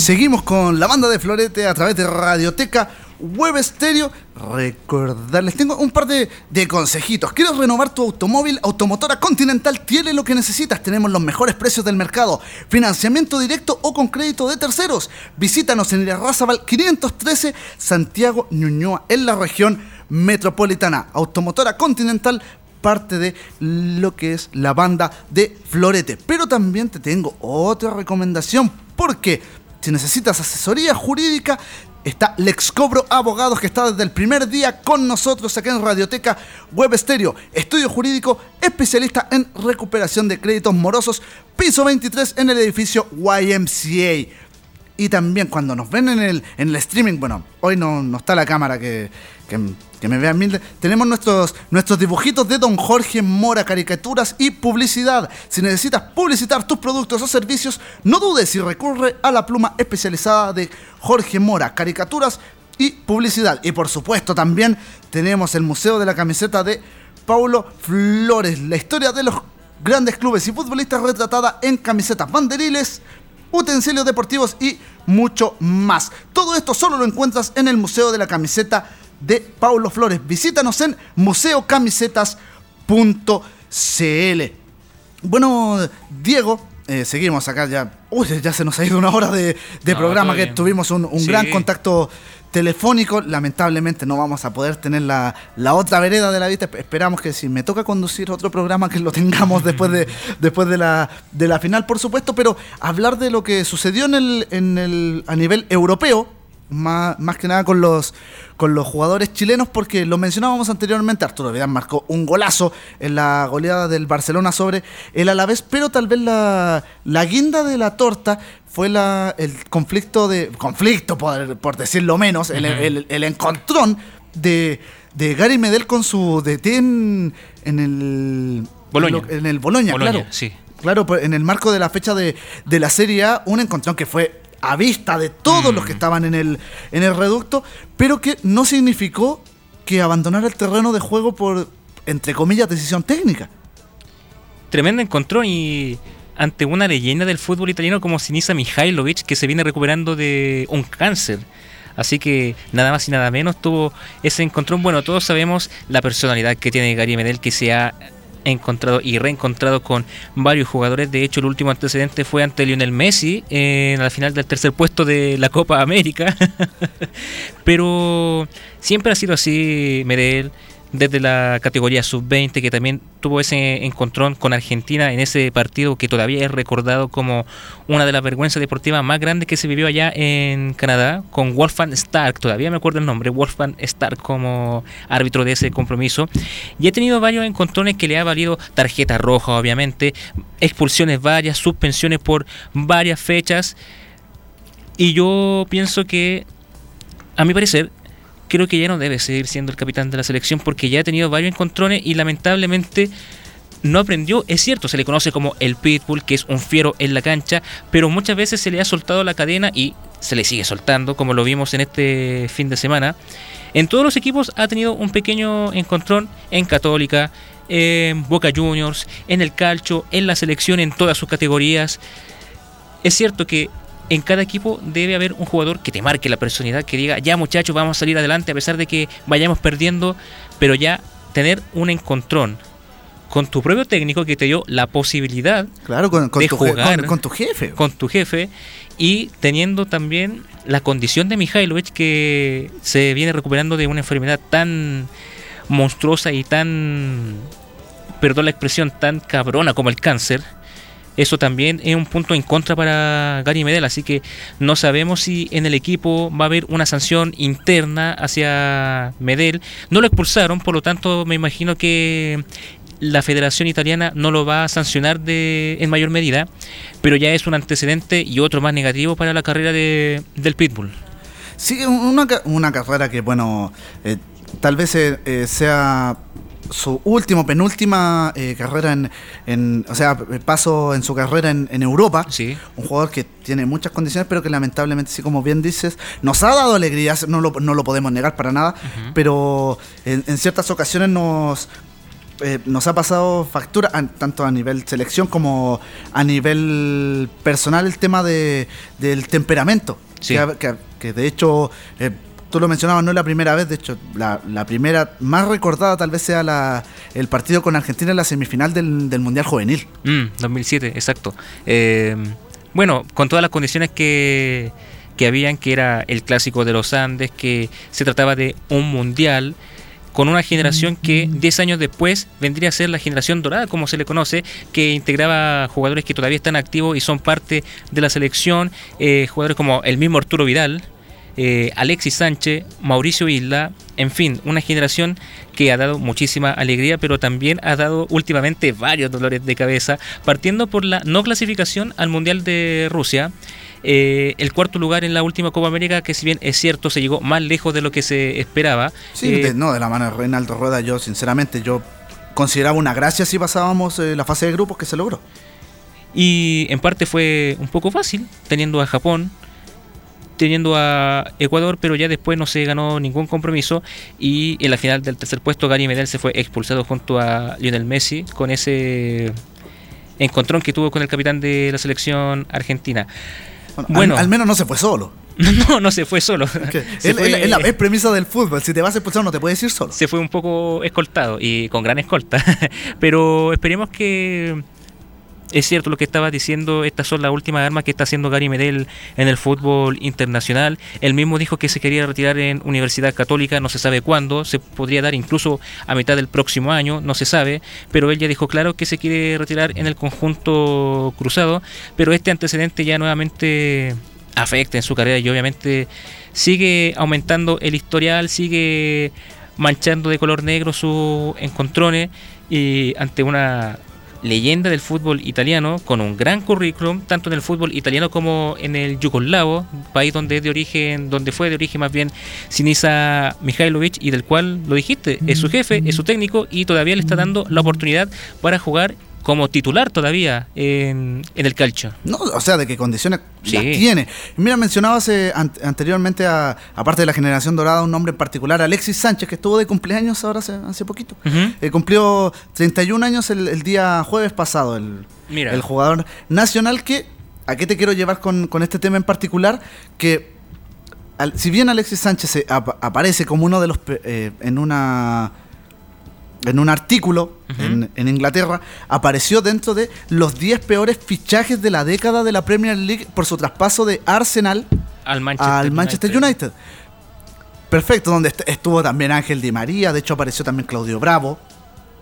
Seguimos con la banda de Florete a través de Radioteca Web Estéreo. Recordarles, tengo un par de, de consejitos. ¿Quieres renovar tu automóvil? Automotora Continental tiene lo que necesitas. Tenemos los mejores precios del mercado. Financiamiento directo o con crédito de terceros. Visítanos en Irarrázaval 513 Santiago Ñuñoa en la región metropolitana. Automotora Continental parte de lo que es la banda de Florete. Pero también te tengo otra recomendación, porque si necesitas asesoría jurídica, está Lex Cobro Abogados, que está desde el primer día con nosotros acá en Radioteca Web Estéreo. Estudio jurídico especialista en recuperación de créditos morosos, piso 23 en el edificio YMCA. Y también cuando nos ven en el, en el streaming, bueno, hoy no, no está la cámara que, que, me vean mil. Tenemos nuestros, nuestros dibujitos de Don Jorge Mora, caricaturas y publicidad. Si necesitas publicitar tus productos o servicios, no dudes y recurre a la pluma especializada de Jorge Mora, caricaturas y publicidad. Y por supuesto también tenemos el Museo de la Camiseta de Paulo Flores, la historia de los grandes clubes y futbolistas retratada en camisetas banderiles, utensilios deportivos y mucho más. Todo esto solo lo encuentras en el Museo de la Camiseta de Paulo Flores. Visítanos en museocamisetas.cl. bueno, Diego, eh, seguimos acá ya. Uy, ya se nos ha ido una hora de, de No, programa que tuvimos un, un Sí. gran contacto telefónico. Lamentablemente no vamos a poder tener la, la otra vereda de la vista. Esperamos que si me toca conducir otro programa que lo tengamos [laughs] después de, después de, la, de la final, por supuesto. Pero hablar de lo que sucedió en el, en el, a nivel europeo, más, más que nada con los, con los jugadores chilenos, porque lo mencionábamos anteriormente, Arturo Vidal marcó un golazo en la goleada del Barcelona sobre el Alavés, pero tal vez la, la guinda de la torta fue la, el conflicto de. conflicto, por, por decirlo menos, el, el- el encontrón de, de Gary Medel con su DT en, en el. Boloña. En el Boloña, Boloña, claro. sí. Claro, pues, en el marco de la fecha de, de la Serie A, un encontrón que fue a vista de todos Mm. los que estaban en el, en el reducto, pero que no significó que abandonara el terreno de juego por, entre comillas, decisión técnica. Tremendo encontrón y ante una leyenda del fútbol italiano como Sinisa Mihailovic que se viene recuperando de un cáncer. Así que nada más y nada menos tuvo ese encontrón. Bueno, todos sabemos la personalidad que tiene Gary Medel que se ha encontrado y reencontrado con varios jugadores. De hecho, el último antecedente fue ante Lionel Messi en la final del tercer puesto de la Copa América. [laughs] Pero siempre ha sido así Medel desde la categoría sub-20 que también tuvo ese encontrón con Argentina en ese partido que todavía es recordado como una de las vergüenzas deportivas más grandes que se vivió allá en Canadá con Wolfgang Stark, todavía me acuerdo el nombre, Wolfgang Stark como árbitro de ese compromiso. Y ha tenido varios encontrones que le ha valido tarjeta roja obviamente, expulsiones varias, suspensiones por varias fechas. Y yo pienso que a mi parecer creo que ya no debe seguir siendo el capitán de la selección porque ya ha tenido varios encontrones y lamentablemente no aprendió. Es cierto, se le conoce como el Pitbull, que es un fiero en la cancha, pero muchas veces se le ha soltado la cadena y se le sigue soltando, como lo vimos en este fin de semana. En todos los equipos ha tenido un pequeño encontrón en Católica, en Boca Juniors, en el Calcio, en la selección, en todas sus categorías. Es cierto que en cada equipo debe haber un jugador que te marque la personalidad, que diga, ya muchachos, vamos a salir adelante a pesar de que vayamos perdiendo, pero ya tener un encontrón con tu propio técnico que te dio la posibilidad Claro, con, con De tu, jugar. con- con tu jefe. con tu jefe y teniendo también la condición de Mihailovic que se viene recuperando de una enfermedad tan monstruosa y tan, perdón la expresión, tan cabrona como el cáncer. Eso también es un punto en contra para Gary Medel, así que no sabemos si en el equipo va a haber una sanción interna hacia Medel. No lo expulsaron, por lo tanto me imagino que la Federación Italiana no lo va a sancionar de, en mayor medida, pero ya es un antecedente y otro más negativo para la carrera de, del Pitbull. Sí, una, una carrera que, bueno, eh, tal vez eh, eh, sea su último, penúltima eh, carrera en, en- o sea, paso en su carrera en, en Europa. Sí. Un jugador que tiene muchas condiciones, pero que lamentablemente, sí, como bien dices, nos ha dado alegrías, no lo, no lo podemos negar para nada, pero en, en ciertas ocasiones nos, eh, nos ha pasado factura, a- tanto a nivel selección como a nivel personal, el tema de, del temperamento. Sí. Que- que de hecho, eh, tú lo mencionabas, no es la primera vez, de hecho, la, la primera más recordada tal vez sea la, el partido con Argentina en la semifinal del, del Mundial Juvenil. Mm, 2007, exacto. Eh, bueno, con todas las condiciones que, que habían, que era el clásico de los Andes, que se trataba de un mundial, con una generación que 10 años después vendría a ser la generación dorada, como se le conoce, que integraba jugadores que todavía están activos y son parte de la selección, eh, jugadores como el mismo Arturo Vidal, eh, Alexis Sánchez, Mauricio Isla, en fin, una generación que ha dado muchísima alegría, pero también ha dado últimamente varios dolores de cabeza, partiendo por la no clasificación al Mundial de Rusia. eh, el cuarto lugar en la última Copa América, que si bien es cierto, se llegó más lejos de lo que se esperaba. Sí, eh, de- no, de la mano de Reinaldo Rueda, yo sinceramente, yo consideraba una gracia si pasábamos eh, la fase de grupos que se logró. Y en parte fue un poco fácil, teniendo a Japón, teniendo a Ecuador, pero ya después no se ganó ningún compromiso. Y en la final del tercer puesto, Gary Medel se fue expulsado junto a Lionel Messi con ese encontrón que tuvo con el capitán de la selección argentina. Bueno, Bueno. Al, al menos no se fue solo. [laughs] No, no se fue solo. [laughs] Se es la- es la es premisa del fútbol. Si te vas a expulsar, no te puedes ir solo. se fue un poco escoltado y con gran escolta. [laughs] Pero esperemos que Es cierto lo que estaba diciendo, estas son las últimas armas que está haciendo Gary Medel en el fútbol internacional. Él mismo dijo que se quería retirar en Universidad Católica, no se sabe cuándo, se podría dar incluso a mitad del próximo año, no se sabe, pero él ya dijo claro que se quiere retirar en el conjunto cruzado, pero este antecedente ya nuevamente afecta en su carrera y obviamente sigue aumentando el historial, sigue manchando de color negro sus encontrones y ante una leyenda del fútbol italiano con un gran currículum tanto en el fútbol italiano como en el yugoslavo país donde es de origen donde fue de origen más bien Sinisa Mihailovic y del cual lo dijiste es su jefe es su técnico y todavía le está dando la oportunidad para jugar como titular todavía en, en el calcio No, o sea, de qué condiciones Sí. las tiene. Mira, mencionabas eh, an- anteriormente, a, aparte de la generación dorada, un nombre en particular, Alexis Sánchez, que estuvo de cumpleaños ahora hace, hace poquito. Ujú. Eh, cumplió 31 años el, el día jueves pasado, el, Mira. el jugador nacional que, ¿a qué te quiero llevar con, con este tema en particular? Que al- si bien Alexis Sánchez se ap- aparece como uno de los eh, en una en un artículo en, en Inglaterra, apareció dentro de los 10 peores fichajes de la década de la Premier League por su traspaso de Arsenal al Manchester, al Manchester United. Perfecto, donde est- estuvo también Ángel Di María, de hecho apareció también Claudio Bravo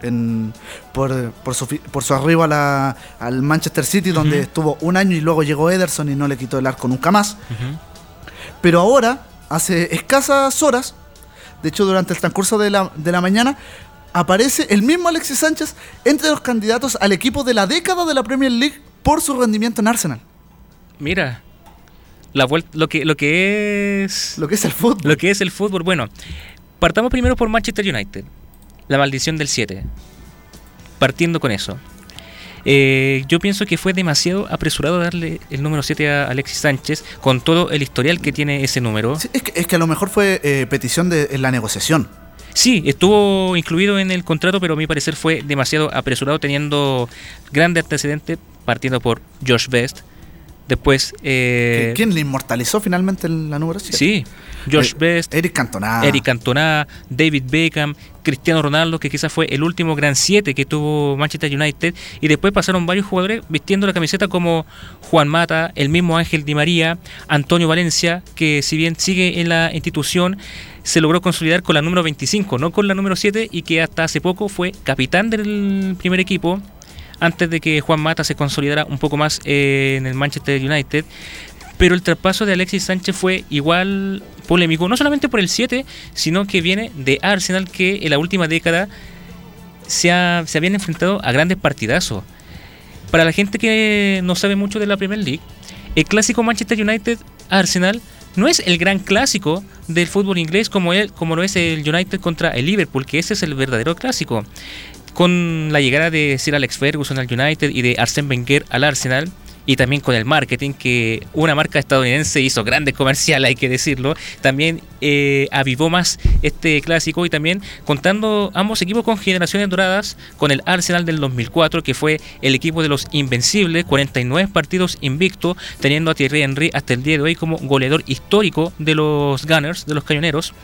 en- por, por su, por su arribo a la- al Manchester City, donde estuvo un año y luego llegó Ederson y no le quitó el arco nunca más. Pero ahora, hace escasas horas, de hecho durante el transcurso de la, de la mañana, aparece el mismo Alexis Sánchez entre los candidatos al equipo de la década de la Premier League por su rendimiento en Arsenal. Mira, la vuel- lo que lo que es Lo que es el fútbol. lo que es el fútbol. Bueno, partamos primero por Manchester United, la maldición del 7. Partiendo con eso. Eh, yo pienso que fue demasiado apresurado darle el número 7 a Alexis Sánchez con todo el historial que tiene ese número. Sí, es, que, es que a lo mejor fue eh, petición de la negociación. Sí, estuvo incluido en el contrato, pero a mi parecer fue demasiado apresurado, teniendo grandes antecedentes, partiendo por Josh Best. Después, eh, ¿Quién le inmortalizó finalmente en la número 7? sí, Josh Best, Eric Cantona. Eric Cantona, David Beckham, Cristiano Ronaldo, que quizás fue el último gran 7 que tuvo Manchester United. Y después pasaron varios jugadores vistiendo la camiseta como Juan Mata, el mismo Ángel Di María, Antonio Valencia, que si bien sigue en la institución, se logró consolidar con la número 25, no con la número 7, y que hasta hace poco fue capitán del primer equipo. Antes de que Juan Mata se consolidara un poco más eh, en el Manchester United, pero el traspaso de Alexis Sánchez fue igual polémico, no solamente por el 7, sino que viene de Arsenal que en la última década se, ha- se habían enfrentado a grandes partidazos. Para la gente que no sabe mucho de la Premier League, el clásico Manchester United-Arsenal no es el gran clásico del fútbol inglés como, él, como lo es el United contra el Liverpool, que ese es el verdadero clásico. Con la llegada de Sir Alex Ferguson al United y de Arsène Wenger al Arsenal, y también con el marketing, que una marca estadounidense hizo grandes comerciales, hay que decirlo, también eh, avivó más este clásico y también contando ambos equipos con generaciones doradas, con el Arsenal del 2004, que fue el equipo de los Invencibles, 49 partidos invicto, teniendo a Thierry Henry hasta el día de hoy como goleador histórico de los Gunners, de los Cañoneros,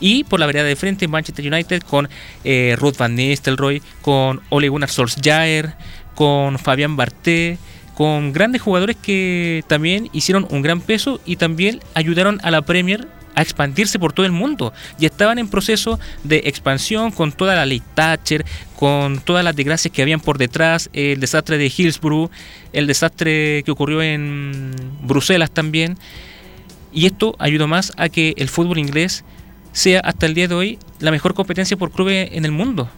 y por la vereda de frente Manchester United con eh, Ruth Van Nistelrooy, con Ole Gunnar Solskjaer, con Fabián Barté, con grandes jugadores que también hicieron un gran peso y también ayudaron a la Premier a expandirse por todo el mundo. Y estaban en proceso de expansión con toda la ley Thatcher, con todas las desgracias que habían por detrás, el desastre de Hillsborough, el desastre que ocurrió en Bruselas también. Y esto ayudó más a que el fútbol inglés sea hasta el día de hoy la mejor competencia por clubes en el mundo.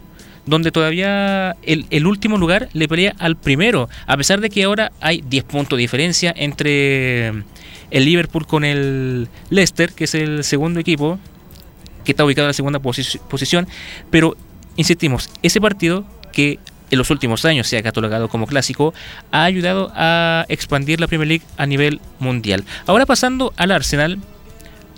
Donde todavía el, el último lugar le pelea al primero. A pesar de que ahora hay 10 puntos de diferencia entre el Liverpool con el Leicester, que es el segundo equipo, que está ubicado en la segunda posi- posición. Pero, insistimos, ese partido que en los últimos años se ha catalogado como clásico, ha ayudado a expandir la Premier League a nivel mundial. Ahora pasando al Arsenal,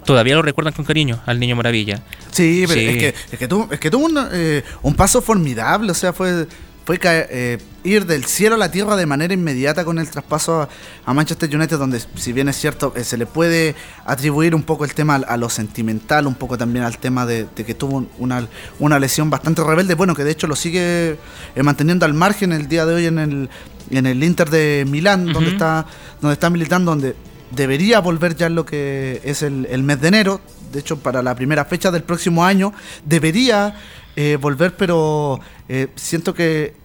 todavía lo recuerdan con cariño al Niño Maravilla. Sí, pero Sí. Es, que, es, que tuvo, es que tuvo un, eh, un paso formidable, o sea, fue, fue caer- eh, ir del cielo a la tierra de manera inmediata con el traspaso a, a Manchester United, donde si bien es cierto, eh, se le puede atribuir un poco el tema a, a lo sentimental, un poco también al tema de, de que tuvo un- una, una lesión bastante rebelde, bueno, que de hecho lo sigue eh, manteniendo al margen el día de hoy en el, en el Inter de Milán, donde, está, donde está militando, donde debería volver ya en lo que es el, el mes de enero. De hecho, para la primera fecha del próximo año debería eh, volver, pero eh, siento que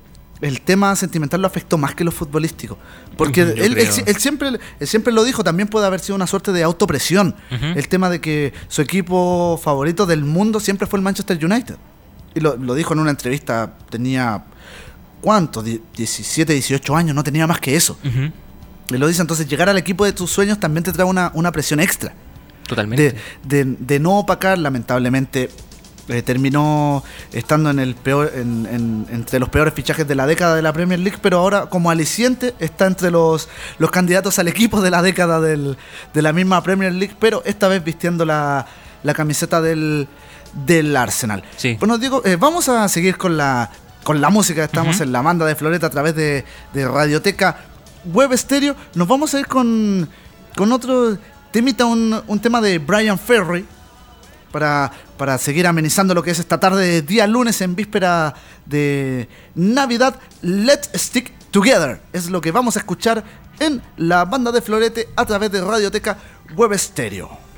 el tema sentimental lo afectó más que lo futbolístico. Porque él, él- creo. él siempre, él siempre lo dijo, también puede haber sido una suerte de autopresión. El tema de que su equipo favorito del mundo siempre fue el Manchester United. Y lo, lo dijo en una entrevista, tenía, ¿cuánto? Die- 17, 18 años, no tenía más que eso. Lo dice, entonces llegar al equipo de tus sueños también te trae una, una presión extra. Totalmente. De, de- de no opacar, lamentablemente, eh, terminó estando en el peor, en- en- entre los peores fichajes de la década de la Premier League, pero ahora como aliciente está entre los, los candidatos al equipo de la década del- de la misma Premier League, pero esta vez vistiendo la, la camiseta del, del Arsenal. Sí. Bueno, Diego, eh, vamos a seguir con la, con la música. Estamos en la banda de Floreta a través de, de Radioteca Web Stereo. Nos vamos a ir con, con otro temita, un, un tema de Brian Ferry. Para, para seguir amenizando lo que es esta tarde de día lunes en víspera de Navidad. Let's Stick Together. Es lo que vamos a escuchar en la banda de Florete a través de Radioteca Web Stereo.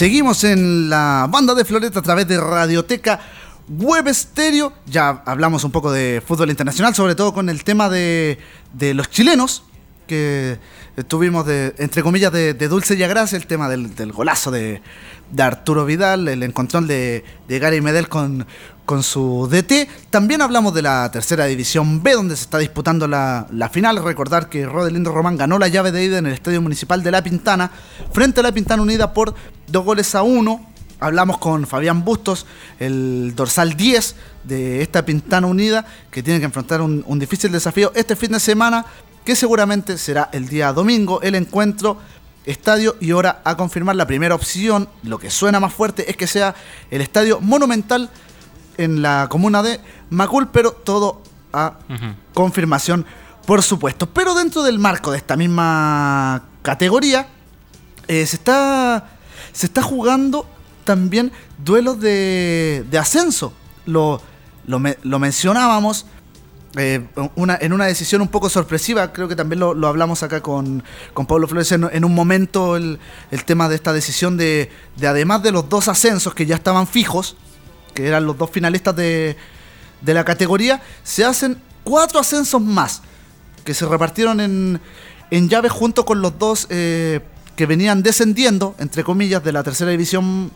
Seguimos en la banda de Floreta a través de Radioteca Web Estéreo. Ya hablamos un poco de fútbol internacional, sobre todo con el tema de, de los chilenos, que tuvimos de, entre comillas, de, dulce y agrasa, el tema del, del golazo de, de Arturo Vidal, el encontrón de, de Gary Medel con, con su DT. También hablamos de la tercera división B, donde se está disputando la, la final. Recordar que Rodelindo Román ganó la llave de ida en el Estadio Municipal de La Pintana, frente a La Pintana Unida por dos goles a uno. Hablamos con Fabián Bustos, el dorsal 10 de esta Pintana Unida, que tiene que enfrentar un, un difícil desafío este fin de semana, que seguramente será el día domingo, el encuentro estadio y hora a confirmar. La primera opción, lo que suena más fuerte, es que sea el estadio monumental en la comuna de Macul, pero todo a confirmación, por supuesto. Pero dentro del marco de esta misma categoría, eh, se, está, se está jugando también duelos de, de ascenso. Lo, lo, lo mencionábamos eh, una, en una decisión un poco sorpresiva, creo que también lo, lo hablamos acá con, con Pablo Flores en, en un momento, el, el tema de esta decisión de, de además de los dos ascensos que ya estaban fijos, que eran los dos finalistas de, de la categoría, se hacen cuatro ascensos más, que se repartieron en, en llaves junto con los dos eh, que venían descendiendo, entre comillas, de la tercera división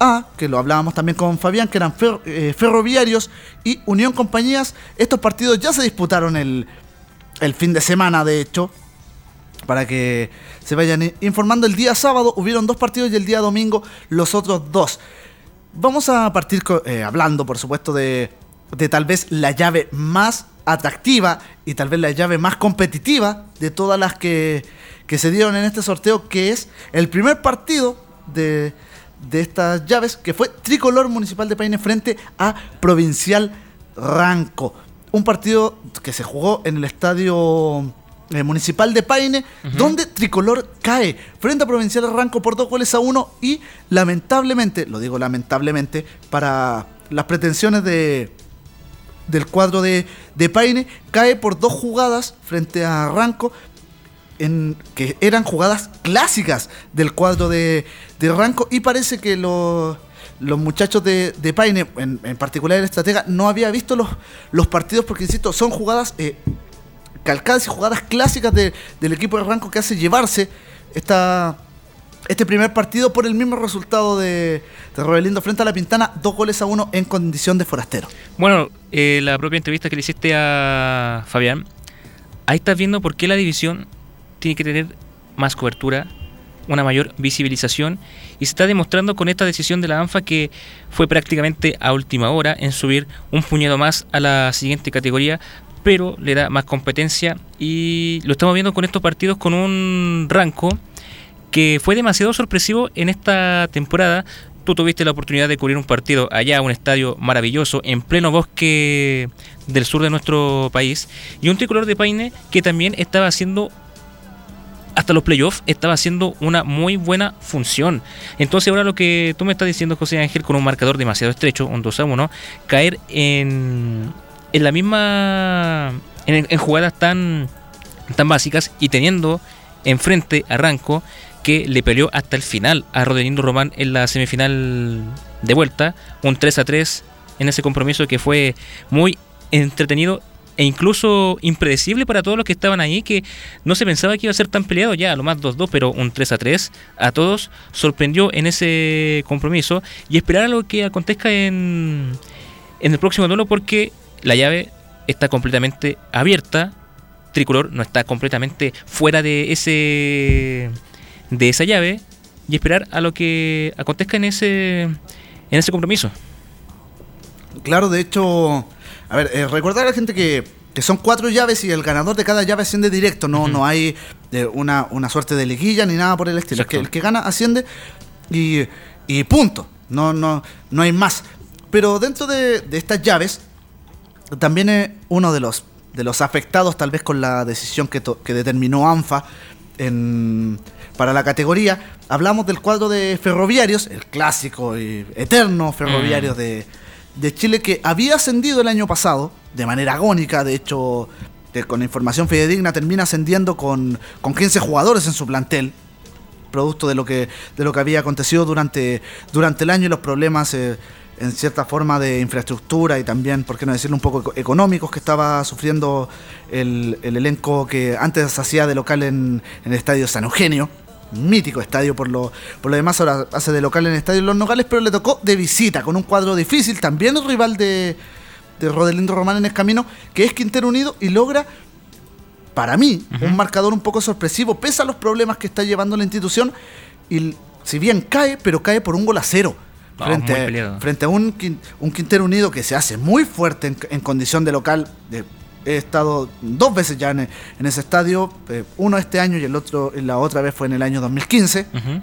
A, que lo hablábamos también con Fabián, que eran eh, ferroviarios y Unión Compañías. Estos partidos ya se disputaron el, el fin de semana, de hecho, para que se vayan informando. El día sábado hubieron dos partidos y el día domingo los otros dos. Vamos a partir eh, hablando, por supuesto, de, de tal vez la llave más atractiva y tal vez la llave más competitiva de todas las que, que se dieron en este sorteo, que es el primer partido de, de estas llaves, que fue Tricolor Municipal de Paine frente a Provincial Ranco. Un partido que se jugó en el estadio eh, municipal de Paine, donde Tricolor cae frente a Provincial Ranco por dos goles a uno y lamentablemente, lo digo lamentablemente, para las pretensiones de, del cuadro de, de Paine, cae por dos jugadas frente a Ranco, en, que eran jugadas clásicas del cuadro de, de Ranco y parece que los, los muchachos de, de Paine, en, en particular el estratega, no había visto los, los partidos porque, insisto, son jugadas eh, calcadas y jugadas clásicas de- del equipo de Ranco que hace llevarse esta, este primer partido por el mismo resultado de, de Robelindo frente a la Pintana, dos goles a uno en condición de forastero. Bueno, eh, la propia entrevista que le hiciste a Fabián, ahí estás viendo por qué la división tiene que tener más cobertura, una mayor visibilización, y se está demostrando con esta decisión de la ANFA que fue prácticamente a última hora en subir un puñado más a la siguiente categoría, pero le da más competencia y lo estamos viendo con estos partidos con un ranco que fue demasiado sorpresivo en esta temporada. Tú tuviste la oportunidad de cubrir un partido allá, un estadio maravilloso, en pleno bosque del sur de nuestro país, y un tricolor de Paine que también estaba haciendo, hasta los playoffs, estaba haciendo una muy buena función. Entonces ahora lo que tú me estás diciendo, José Ángel, con un marcador demasiado estrecho, un 2 a 1, caer en, en la misma, en, jugadas tan, tan básicas y teniendo enfrente a Ranco que le peleó hasta el final a Rodelindo Román en la semifinal de vuelta, un 3 a 3 en ese compromiso que fue muy entretenido e incluso impredecible para todos los que estaban ahí, que no se pensaba que iba a ser tan peleado ya, a lo más 2-2, pero un 3 a 3 a todos sorprendió en ese compromiso y esperar a lo que acontezca en, en el próximo duelo porque la llave está completamente abierta, Tricolor no está completamente fuera de ese de esa llave y esperar a lo que acontezca en ese en ese compromiso. Claro, de hecho, a ver, eh, recordar a la gente que, que son cuatro llaves y el ganador de cada llave asciende directo, no, no hay eh, una, una suerte de liguilla ni nada por el estilo. Que el que gana asciende y, y punto, no, no, no hay más. Pero dentro de, de estas llaves, también es uno de los, de los afectados tal vez con la decisión que, to- que determinó ANFA en- para la categoría. Hablamos del cuadro de ferroviarios, el clásico y eterno ferroviario Mm. de, de Chile que había ascendido el año pasado de manera agónica, de hecho, que con información fidedigna termina ascendiendo con, con 15 jugadores en su plantel. producto de lo que, de lo que había acontecido durante, durante el año y los problemas eh, en cierta forma de infraestructura y también, por qué no decirlo, un poco eco- económicos que estaba sufriendo el, el elenco que antes hacía de local en, en el estadio San Eugenio. Mítico estadio por lo, por lo demás, ahora hace de local en el estadio Los Nogales, pero le tocó de visita con un cuadro difícil, también el rival de, de Rodelindo Román en el camino, que es Quintero Unido y logra para mí, un marcador un poco sorpresivo, pese a los problemas que está llevando la institución. Y si bien cae, pero cae por un gol a cero. No, frente, frente a un, un Quintero Unido que se hace muy fuerte en, en condición de local. De- he estado dos veces ya en, en ese estadio, eh, uno este año y el otro la otra vez fue en el año 2015. Ujú.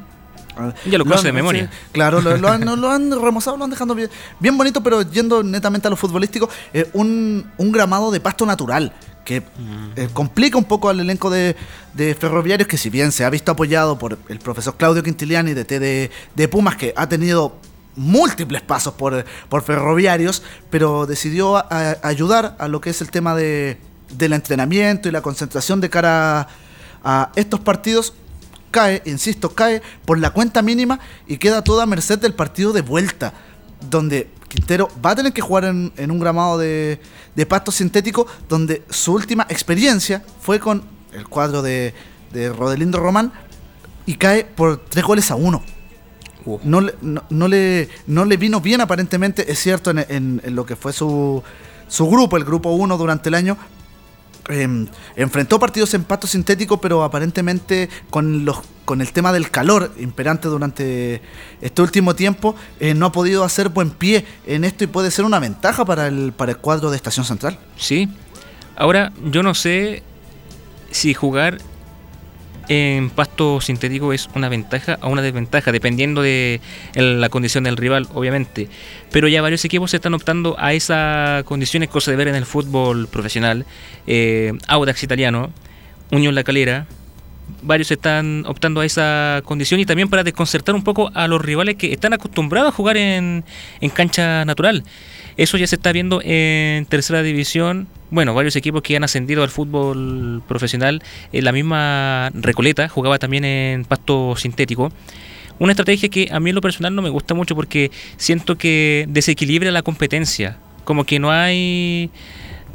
Ah, Ya lo conoce de memoria. sí, claro, lo, lo han, [laughs] lo han remozado, lo han dejado bien, bien bonito, pero yendo netamente a lo futbolístico, eh, un, un gramado de pasto natural que eh, complica un poco al elenco de, de ferroviarios que si bien se ha visto apoyado por el profesor Claudio Quintiliani de T de, de Pumas que ha tenido múltiples pasos por, por ferroviarios, pero decidió ayudar a lo que es el tema de, del entrenamiento y la concentración de cara a, a estos partidos cae, insisto, cae por la cuenta mínima y queda toda a merced del partido de vuelta, donde Quintero va a tener que jugar en, en un gramado de, de pasto sintético, donde su última experiencia fue con el cuadro de, de Rodelindo Román y cae por tres goles a uno. No, le, no, no le, no le vino bien aparentemente, es cierto, en lo que fue su, su grupo, el grupo 1 durante el año, Em, enfrentó partidos en pasto sintético, pero aparentemente con los con el tema del calor imperante durante este último tiempo, eh, no ha podido hacer buen pie en esto y puede ser una ventaja para el, para el cuadro de Estación Central. Sí. Ahora, yo no sé si jugar en pasto sintético es una ventaja o una desventaja, dependiendo de la condición del rival, obviamente. Pero ya varios equipos están optando a esa condición, es cosa de ver en el fútbol profesional. Eh, Audax italiano, Unión La Calera, varios están optando a esa condición y también para desconcertar un poco a los rivales que están acostumbrados a jugar en, en cancha natural. Eso ya se está viendo en tercera división. Bueno, varios equipos que han ascendido al fútbol profesional. En la misma Recoleta jugaba también en pasto sintético. Una estrategia que a mí en lo personal no me gusta mucho porque siento que desequilibra la competencia. Como que no hay...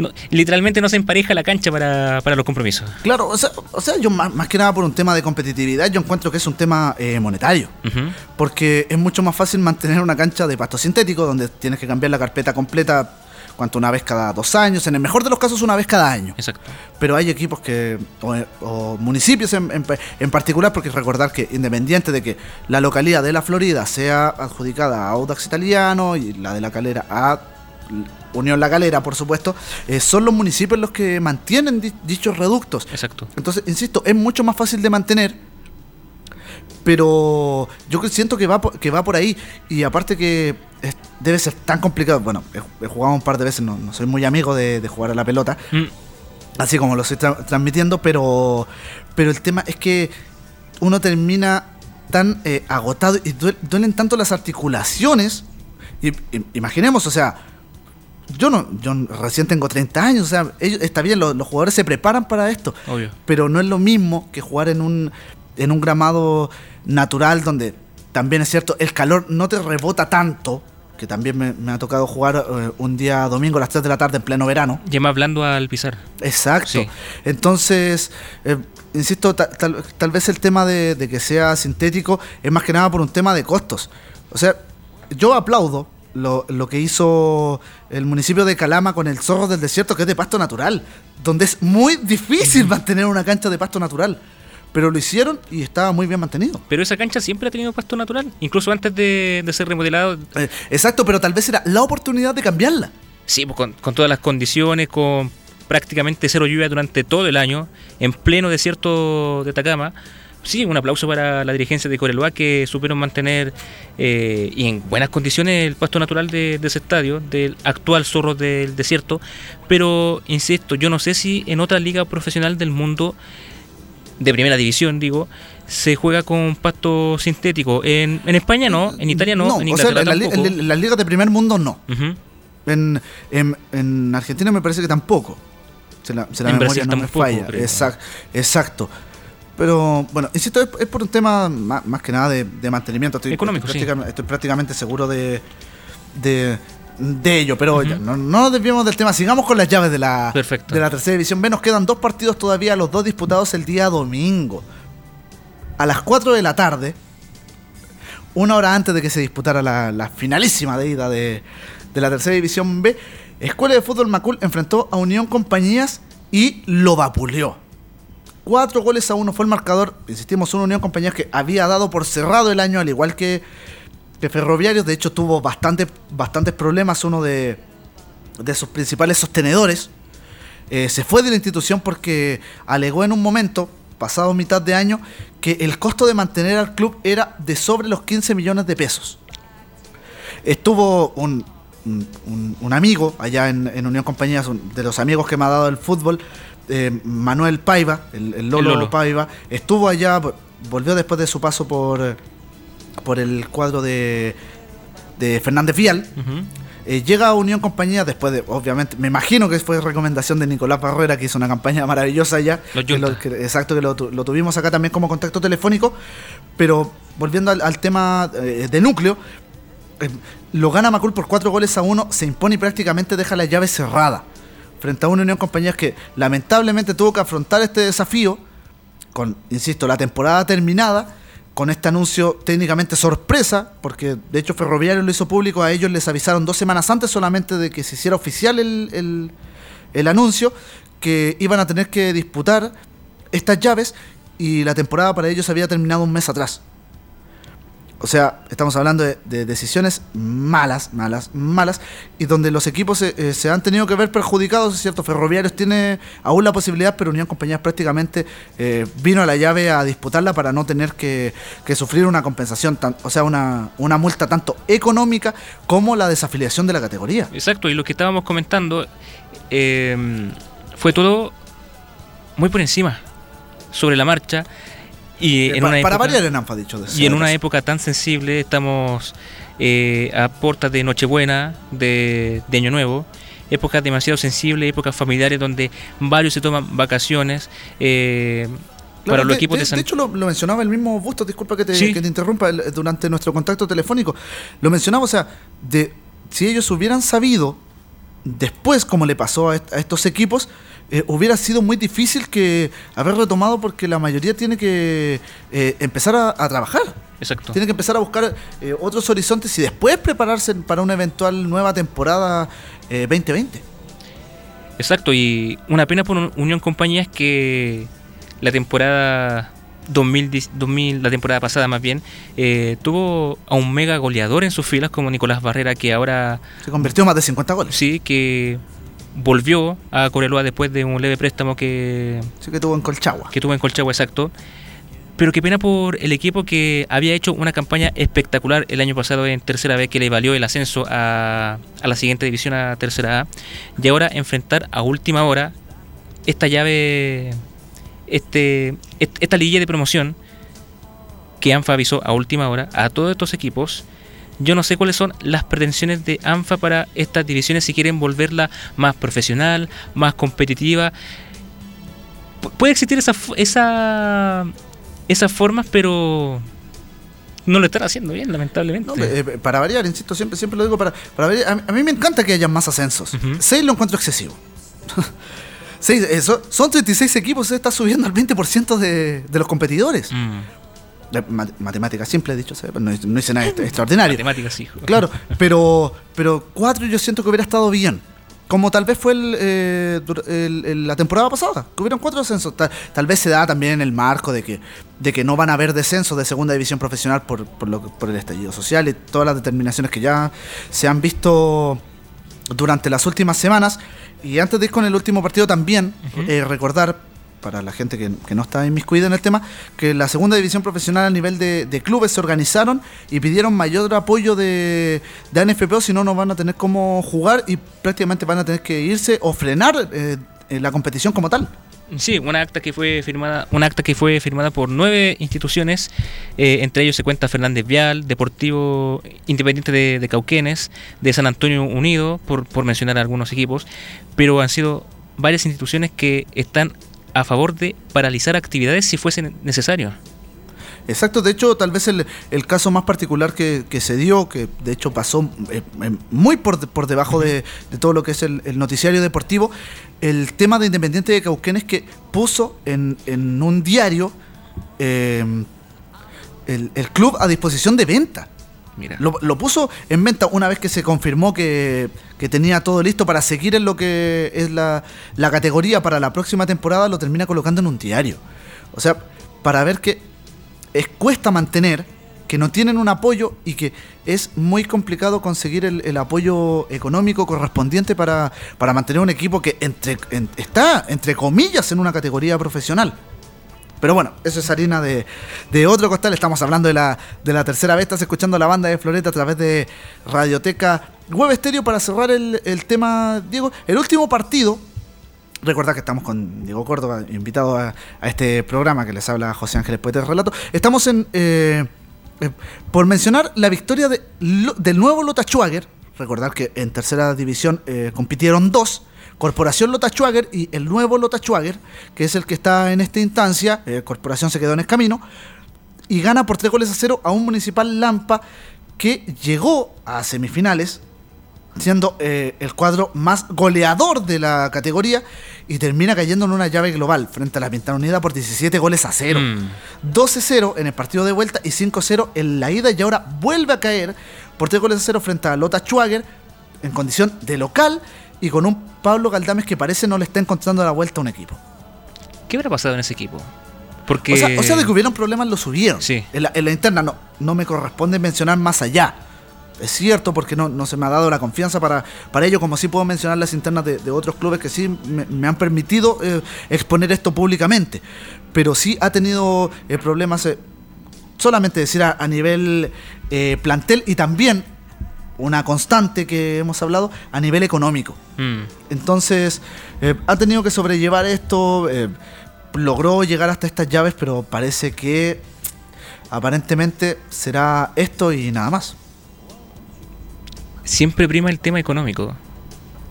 no- literalmente no se empareja la cancha para, para los compromisos. Claro, o sea, o sea yo más, más que nada por un tema de competitividad, yo encuentro que es un tema eh, monetario. Porque es mucho más fácil mantener una cancha de pasto sintético donde tienes que cambiar la carpeta completa, cuanto una vez cada dos años, en el mejor de los casos una vez cada año. Exacto. Pero hay equipos que, o, o municipios en, en- en particular, porque recordar que independiente de que la localidad de la Florida sea adjudicada a Audax Italiano y la de la Calera a Unión La Calera, por supuesto, eh, son los municipios los que mantienen di- dichos reductos. Exacto. Entonces, insisto, es mucho más fácil de mantener, pero yo siento que va, por, que va por ahí. Y aparte que es- debe ser tan complicado. Bueno, he, he jugado un par de veces, no, no soy muy amigo de, de jugar a la pelota, Mm, así como lo estoy tra- transmitiendo, pero, pero el tema es que uno termina tan eh, agotado y duel- duelen tanto las articulaciones. Y, imaginemos, o sea, yo no, yo recién tengo 30 años, o sea, ellos, está bien, los, los jugadores se preparan para esto, Obvio. pero no es lo mismo que jugar en un, en un gramado natural donde también es cierto, el calor no te rebota tanto, que también me, me ha tocado jugar eh, un día domingo a las 3 de la tarde en pleno verano. Ya más blando al pisar. Exacto. Sí. Entonces, eh, insisto, ta- tal, tal vez el tema de, de que sea sintético es más que nada por un tema de costos. O sea, yo aplaudo lo, lo que hizo el municipio de Calama con el zorro del desierto, que es de pasto natural, donde es muy difícil mantener una cancha de pasto natural. Pero lo hicieron y estaba muy bien mantenido. Pero esa cancha siempre ha tenido pasto natural. Incluso antes de, de ser remodelado. Eh, exacto, pero tal vez era la oportunidad de cambiarla. Sí, pues con, con todas las condiciones, con prácticamente cero lluvia durante todo el año, en pleno desierto de Atacama. Sí, un aplauso para la dirigencia de Coreloa que supieron mantener eh, y en buenas condiciones el pasto natural de, de ese estadio, del actual zorro del desierto. Pero, insisto, yo no sé si en otra liga profesional del mundo, de primera división, digo, se juega con pasto sintético. En, en España no, en Italia no, en o sea, Inglaterra en, la li- tampoco. en las ligas de primer mundo no. En, en, en Argentina me parece que tampoco. Si la, si la En memoria Brasil no me falla. Exact- exacto. Pero bueno, insisto, es, es por un tema más, más que nada de, de mantenimiento. Estoy, Económico, estoy, sí. prácticamente, estoy prácticamente seguro de, de, de ello. Pero ya, no, no nos desviemos del tema. Sigamos con las llaves de la, Perfecto. de la tercera división B. Nos quedan dos partidos todavía, los dos disputados el día domingo. A las 4 de la tarde, una hora antes de que se disputara la, la finalísima de ida de, de la tercera división B, Escuela de Fútbol Macul enfrentó a Unión Compañías y lo vapuleó. Cuatro goles a uno fue el marcador. Insistimos, una Unión Compañías que había dado por cerrado el año, al igual que, que Ferroviarios. De hecho, tuvo bastante, bastantes problemas. Uno de, de sus principales sostenedores eh, se fue de la institución porque alegó en un momento, pasado mitad de año, que el costo de mantener al club era de sobre los 15 millones de pesos. Estuvo un, un- un- amigo allá en, en Unión Compañías, de los amigos que me ha dado el fútbol, eh, Manuel Paiva, el, el Lolo, El Lolo. Paiva, estuvo allá, vo- volvió después de su paso por, por el cuadro de, de Fernández Vial. Eh, llega a Unión Compañía después de, obviamente, me imagino que fue recomendación de Nicolás Barrera, que hizo una campaña maravillosa allá. Los que lo- Yunta. que- exacto, que lo, tu- lo tuvimos acá también como contacto telefónico. Pero volviendo al, al tema eh, de núcleo, lo gana Macul por cuatro goles a uno, se impone y prácticamente deja la llave cerrada. Frente a una Unión Compañías que lamentablemente tuvo que afrontar este desafío con, insisto, la temporada terminada, con este anuncio técnicamente sorpresa, porque de hecho Ferroviario lo hizo público, a ellos les avisaron dos semanas antes solamente de que se hiciera oficial el, el- el anuncio, que iban a tener que disputar estas llaves y la temporada para ellos había terminado un mes atrás. O sea, estamos hablando de, de decisiones malas, malas, malas, y donde los equipos se, eh, se han tenido que ver perjudicados, es cierto, Ferroviarios tiene aún la posibilidad, pero Unión Compañías prácticamente eh, vino a la llave a disputarla para no tener que, que sufrir una compensación, tan- o sea, una, una multa tanto económica como la desafiliación de la categoría. Exacto, y lo que estábamos comentando eh, fue todo muy por encima, sobre la marcha. Y Eh, en pa- una para época- variar en ANFA, dicho. de- Y en una época tan sensible, estamos eh, a puertas de Nochebuena, de, de Año Nuevo, épocas demasiado sensibles, épocas familiares donde varios se toman vacaciones. eh, Claro, para los de, equipos de, de- San- de hecho, lo, lo mencionaba el mismo Bustos, disculpa que te, Sí. que te interrumpa, el- durante nuestro contacto telefónico. Lo mencionaba, o sea, de si ellos hubieran sabido después, como le pasó a, est- a estos equipos, eh, hubiera sido muy difícil que haber retomado porque la mayoría tiene que eh, empezar a, a trabajar. Exacto. Tiene que empezar a buscar eh, otros horizontes y después prepararse para una eventual nueva temporada eh, 2020. Exacto, y una pena por Un- Unión Compañías que la temporada 2010 2000, la temporada pasada más bien, eh, tuvo a un mega goleador en sus filas como Nicolás Barrera que ahora Se convirtió en más de 50 goles. sí que volvió a Coreloa después de un leve préstamo que, Sí que tuvo en Colchagua. que tuvo en Colchagua exacto. Pero qué pena por el equipo que había hecho una campaña espectacular el año pasado en tercera vez que le valió el ascenso a, a la siguiente división a tercera A. Y ahora enfrentar a última hora esta llave, este, est- esta liguilla de promoción que ANFA avisó a última hora a todos estos equipos. Yo no sé cuáles son las pretensiones de ANFA para estas divisiones si quieren volverla más profesional, más competitiva. Pu- puede existir esa, esa esas formas, pero no lo están haciendo bien, lamentablemente. No, eh, para variar, insisto, siempre, siempre lo digo para, para variar. A, mí- a mí me encanta que haya más ascensos. Ujú. Seis lo encuentro excesivo. [laughs] Seis, eh, son, son 36 equipos, se está subiendo al 20% de, de los competidores. Mm, ma- Matemática simple, dicho no, no hice nada extra- extraordinario. matemáticas, hijo. Claro, pero, pero cuatro yo siento que hubiera estado bien. Como tal vez fue el, eh, el- el- la temporada pasada, que hubieron cuatro descensos. Tal, tal vez se da también el marco de que, de que no van a haber descensos de segunda división profesional por, por, lo, por el estallido social y todas las determinaciones que ya se han visto durante las últimas semanas. Y antes de ir con el último partido también, eh, recordar para la gente que, que no está inmiscuida en el tema, que la segunda división profesional a nivel de, de clubes se organizaron y pidieron mayor apoyo de, de ANFPO, si no, no van a tener cómo jugar y prácticamente van a tener que irse o frenar eh, eh, la competición como tal. Sí, una acta que fue firmada, una acta que fue firmada por nueve instituciones, eh, entre ellos se cuenta Fernández Vial, Deportivo Independiente de, de Cauquenes, de San Antonio Unido, por, por mencionar algunos equipos, pero han sido varias instituciones que están a favor de paralizar actividades si fuese necesario. Exacto, de hecho, tal vez el, el caso más particular que, que se dio, que de hecho pasó eh, eh, muy por, por debajo de, de todo lo que es el, el noticiario deportivo, el tema de Independiente de Cauquenes que puso en, en un diario eh, el, el club a disposición de venta. Mira. Lo, lo puso en venta una vez que se confirmó que, que tenía todo listo para seguir en lo que es la, la categoría para la próxima temporada, lo termina colocando en un diario. O sea, para ver que es, cuesta mantener, que no tienen un apoyo y que es muy complicado conseguir el, apoyo económico correspondiente para, para mantener un equipo que entre, en- está, entre comillas, en una categoría profesional. Pero bueno, eso es harina de, de otro costal. Estamos hablando de la, de la tercera vez. Estás escuchando la banda de Floreta a través de Radioteca Web Estéreo para cerrar el tema, Diego. El último partido. Recordad que estamos con Diego Córdoba, invitado a, a este programa que les habla José Ángeles Poeta de Relato. Estamos en. eh, eh, por mencionar la victoria de, del nuevo Lota Schwager. Recordar que en tercera división eh, compitieron dos. Corporación Lota Schwager y el nuevo Lota Schwager, que es el que está en esta instancia. eh, Corporación se quedó en el camino. Y gana por tres goles a cero a un Municipal Lampa que llegó a semifinales siendo eh, el cuadro más goleador de la categoría y termina cayendo en una llave global frente a la Pintana Unida por 17 goles a cero. Mm. 12-0 en el partido de vuelta y 5-0 en la ida y ahora vuelve a caer por 3 goles a 0 frente a Lota Schwager en condición de local y con un Pablo Galdames que parece no le está encontrando la vuelta a un equipo. ¿Qué habrá pasado en ese equipo? Porque O, sea, o sea, de que hubieron problemas lo subieron. Sí. En, la, en la interna no, no me corresponde mencionar más allá. Es cierto, porque no, no se me ha dado la confianza para, para ello, como sí puedo mencionar las internas de, de otros clubes que sí me, me han permitido eh, exponer esto públicamente. Pero sí ha tenido eh, problemas, eh, solamente decir a, a nivel plantel y también una constante que hemos hablado a nivel económico. Mm. Entonces, ha tenido que sobrellevar esto, logró llegar hasta estas llaves, pero parece que aparentemente será esto y nada más. Siempre prima el tema económico.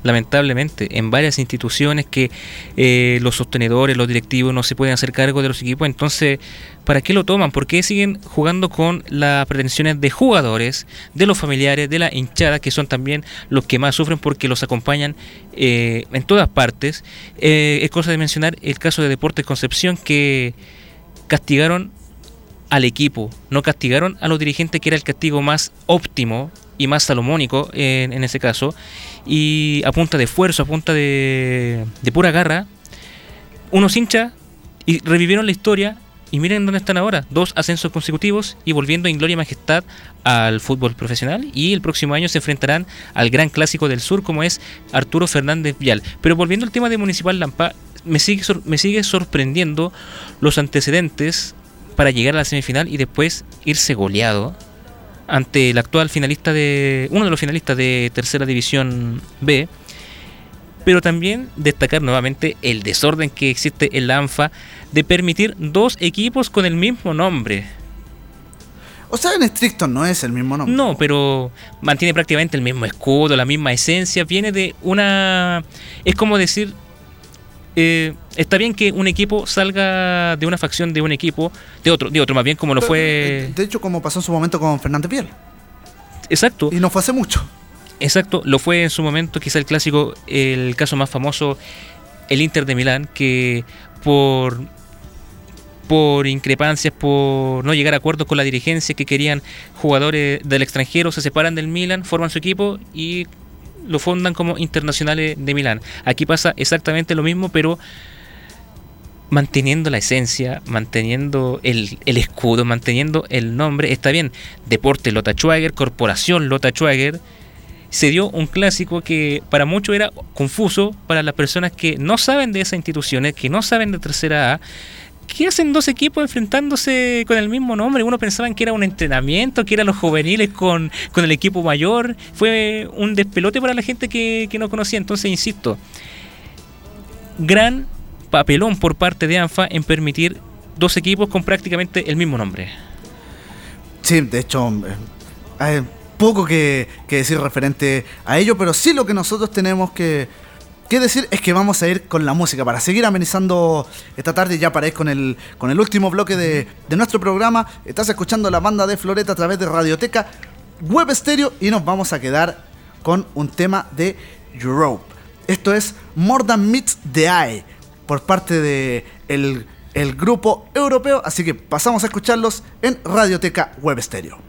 Lamentablemente, en varias instituciones que eh, los sostenedores, los directivos no se pueden hacer cargo de los equipos, entonces, ¿para qué lo toman? ¿Por qué siguen jugando con las pretensiones de jugadores, de los familiares, de la hinchada, que son también los que más sufren porque los acompañan eh, en todas partes? Eh, es cosa de mencionar el caso de Deportes Concepción que castigaron al equipo, no castigaron a los dirigentes, que era el castigo más óptimo y más salomónico en, en ese caso, y a punta de esfuerzo, a punta de, de pura garra, unos hinchas y revivieron la historia y miren dónde están ahora, dos ascensos consecutivos y volviendo en gloria y majestad al fútbol profesional. Y el próximo año se enfrentarán al gran clásico del sur como es Arturo Fernández Vial. Pero volviendo al tema de Municipal Lampa, me sigue, me sigue sorprendiendo los antecedentes para llegar a la semifinal y después irse goleado ante el actual finalista de uno de los finalistas de Tercera División B. Pero también destacar nuevamente el desorden que existe en la ANFA de permitir dos equipos con el mismo nombre. O sea, en estricto no es el mismo nombre. No, pero mantiene prácticamente el mismo escudo, la misma esencia. Viene de una. Es como decir. Eh, está bien que un equipo salga de una facción de un equipo, de otro, de otro, más bien como lo Pero, fue. eh, De hecho, como pasó en su momento con Fernández Piel. Exacto. Y no fue hace mucho. Exacto, lo fue en su momento, quizá el clásico, el caso más famoso, el Inter de Milán, que por por increpancias, por no llegar a acuerdos con la dirigencia que querían jugadores del extranjero, se separan del Milan, forman su equipo y lo fundan como internacionales de Milán. Aquí pasa exactamente lo mismo, pero manteniendo la esencia, manteniendo el, el escudo, manteniendo el nombre. Está bien, Deporte Lota Schwager, Corporación Lota Schwager. Se dio un clásico que para muchos era confuso, para las personas que no saben de esas instituciones, que no saben de Tercera A. ¿Qué hacen dos equipos enfrentándose con el mismo nombre? Uno pensaban que era un entrenamiento, que eran los juveniles con, con el equipo mayor. Fue un despelote para la gente que, que no conocía. Entonces, insisto, gran papelón por parte de ANFA en permitir dos equipos con prácticamente el mismo nombre. Sí, de hecho, eh, hay poco que, que decir referente a ello, pero sí lo que nosotros tenemos que, qué decir es que vamos a ir con la música para seguir amenizando esta tarde. Ya para con el, con el último bloque de, de nuestro programa. Estás escuchando la banda de Floreta a través de Radioteca Web Stereo y nos vamos a quedar con un tema de Europe. Esto es More Than Meets the Eye por parte de el, el grupo europeo. Así que pasamos a escucharlos en Radioteca Web Stereo.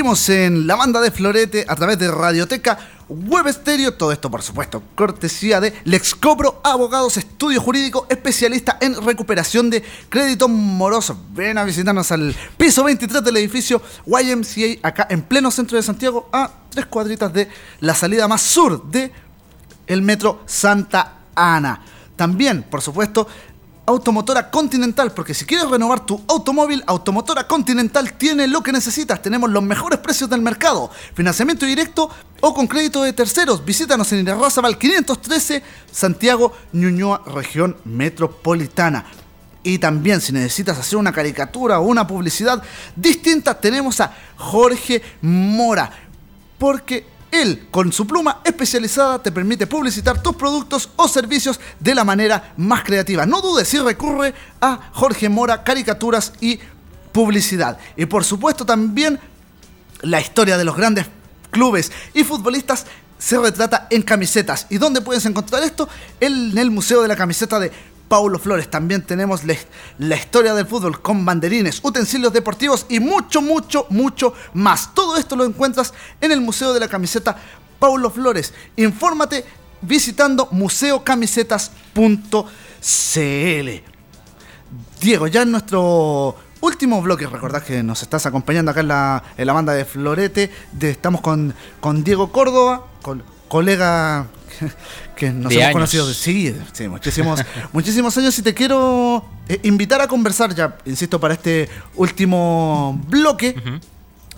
En la banda de Florete a través de Radioteca Web Stereo. Todo esto, por supuesto, cortesía de Lexcobro Abogados, estudio jurídico especialista en recuperación de créditos morosos. Ven a visitarnos al piso 23 del edificio YMCA, acá en pleno centro de Santiago, a tres cuadritas de la salida más sur de el metro Santa Ana. También, por supuesto, Automotora Continental, porque si quieres renovar tu automóvil, Automotora Continental tiene lo que necesitas. Tenemos los mejores precios del mercado, financiamiento directo o con crédito de terceros. Visítanos en Irarrázaval 513, Santiago, Ñuñoa, región metropolitana. Y también si necesitas hacer una caricatura o una publicidad distinta, tenemos a Jorge Mora. Porque él, con su pluma especializada, te permite publicitar tus productos o servicios de la manera más creativa. No dudes si recurre a Jorge Mora, caricaturas y publicidad. Y por supuesto también la historia de los grandes clubes y futbolistas se retrata en camisetas. ¿Y dónde puedes encontrar esto? En el Museo de la Camiseta de Paulo Flores. También tenemos la, historia del fútbol con banderines, utensilios deportivos y mucho, mucho, mucho más. Todo esto lo encuentras en el Museo de la Camiseta Paulo Flores. Infórmate visitando museocamisetas.cl. Diego, ya en nuestro último bloque, recordad que nos estás acompañando acá en la, en la banda de Florete. Estamos con, con Diego Córdoba, con colega [laughs] que nos De hemos años. conocido de sí, sí, muchísimos, [laughs] muchísimos años y te quiero eh, invitar a conversar ya, insisto, para este último bloque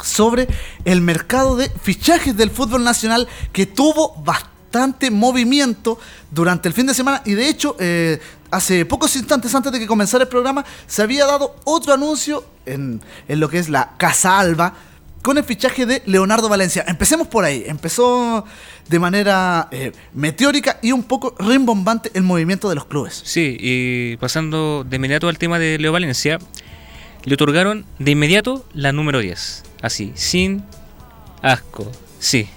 sobre el mercado de fichajes del fútbol nacional que tuvo bastante movimiento durante el fin de semana y de hecho eh, hace pocos instantes antes de que comenzara el programa se había dado otro anuncio en, en lo que es la Casa Alba con el fichaje de Leonardo Valencia. Empecemos por ahí. Empezó de manera eh, meteórica y un poco rimbombante el movimiento de los clubes. Sí, y pasando de inmediato al tema de Leo Valencia, le otorgaron de inmediato la número 10. Así, sin asco. Sí.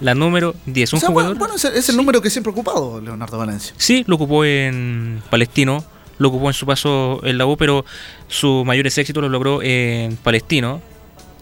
La número 10. Un O sea, jugador. bueno, es el, es el número que siempre ha ocupado Leonardo Valencia. Sí, lo ocupó en Palestino, lo ocupó en su paso en la U, pero su mayores éxitos los logró en Palestino,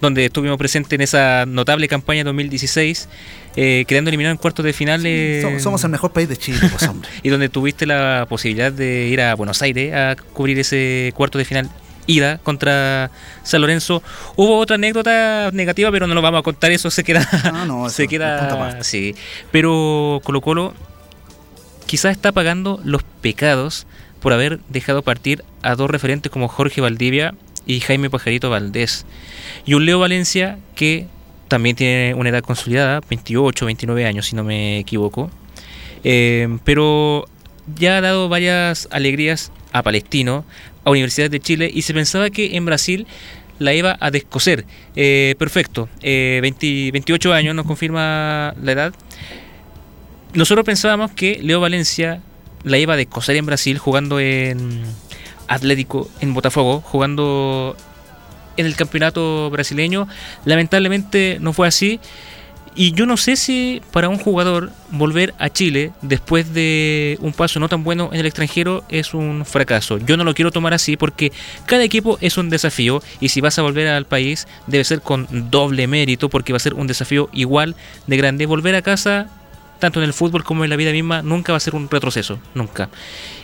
donde estuvimos presentes en esa notable campaña 2016, eh, quedando eliminado en cuartos de final. eh, Somos, somos el mejor país de Chile, pues hombre. [laughs] y donde tuviste la posibilidad de ir a Buenos Aires a cubrir ese cuarto de final ida contra San Lorenzo. Hubo otra anécdota negativa, pero no lo vamos a contar, eso se queda Ah, no, [laughs] eso, se queda sí. Pero Colo Colo quizás está pagando los pecados por haber dejado partir a dos referentes como Jorge Valdivia y Jaime Pajarito Valdés. Y un Leo Valencia que también tiene una edad consolidada, 28, 29 años si no me equivoco. Eh, pero ya ha dado varias alegrías a Palestino, a Universidad de Chile, y se pensaba que en Brasil la iba a descoser. Eh, perfecto, eh, 20 28 años, nos confirma la edad. Nosotros pensábamos que Leo Valencia la iba a descoser en Brasil jugando en Atlético, en Botafogo, jugando en el campeonato brasileño. Lamentablemente no fue así. Y yo no sé si para un jugador volver a Chile después de un paso no tan bueno en el extranjero es un fracaso. Yo no lo quiero tomar así porque cada equipo es un desafío y si vas a volver al país debe ser con doble mérito porque va a ser un desafío igual de grande. Volver a casa, tanto en el fútbol como en la vida misma, nunca va a ser un retroceso, nunca.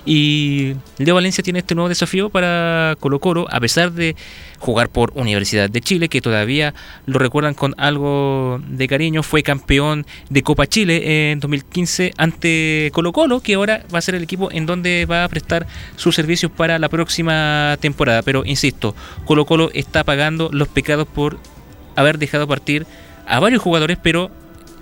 Y Leo Valencia tiene este nuevo desafío para Colo Colo, a pesar de jugar por Universidad de Chile, que todavía lo recuerdan con algo de cariño, fue campeón de Copa Chile en 2015 ante Colo Colo, que ahora va a ser el equipo en donde va a prestar sus servicios para la próxima temporada. Pero insisto, Colo Colo está pagando los pecados por haber dejado partir a varios jugadores, pero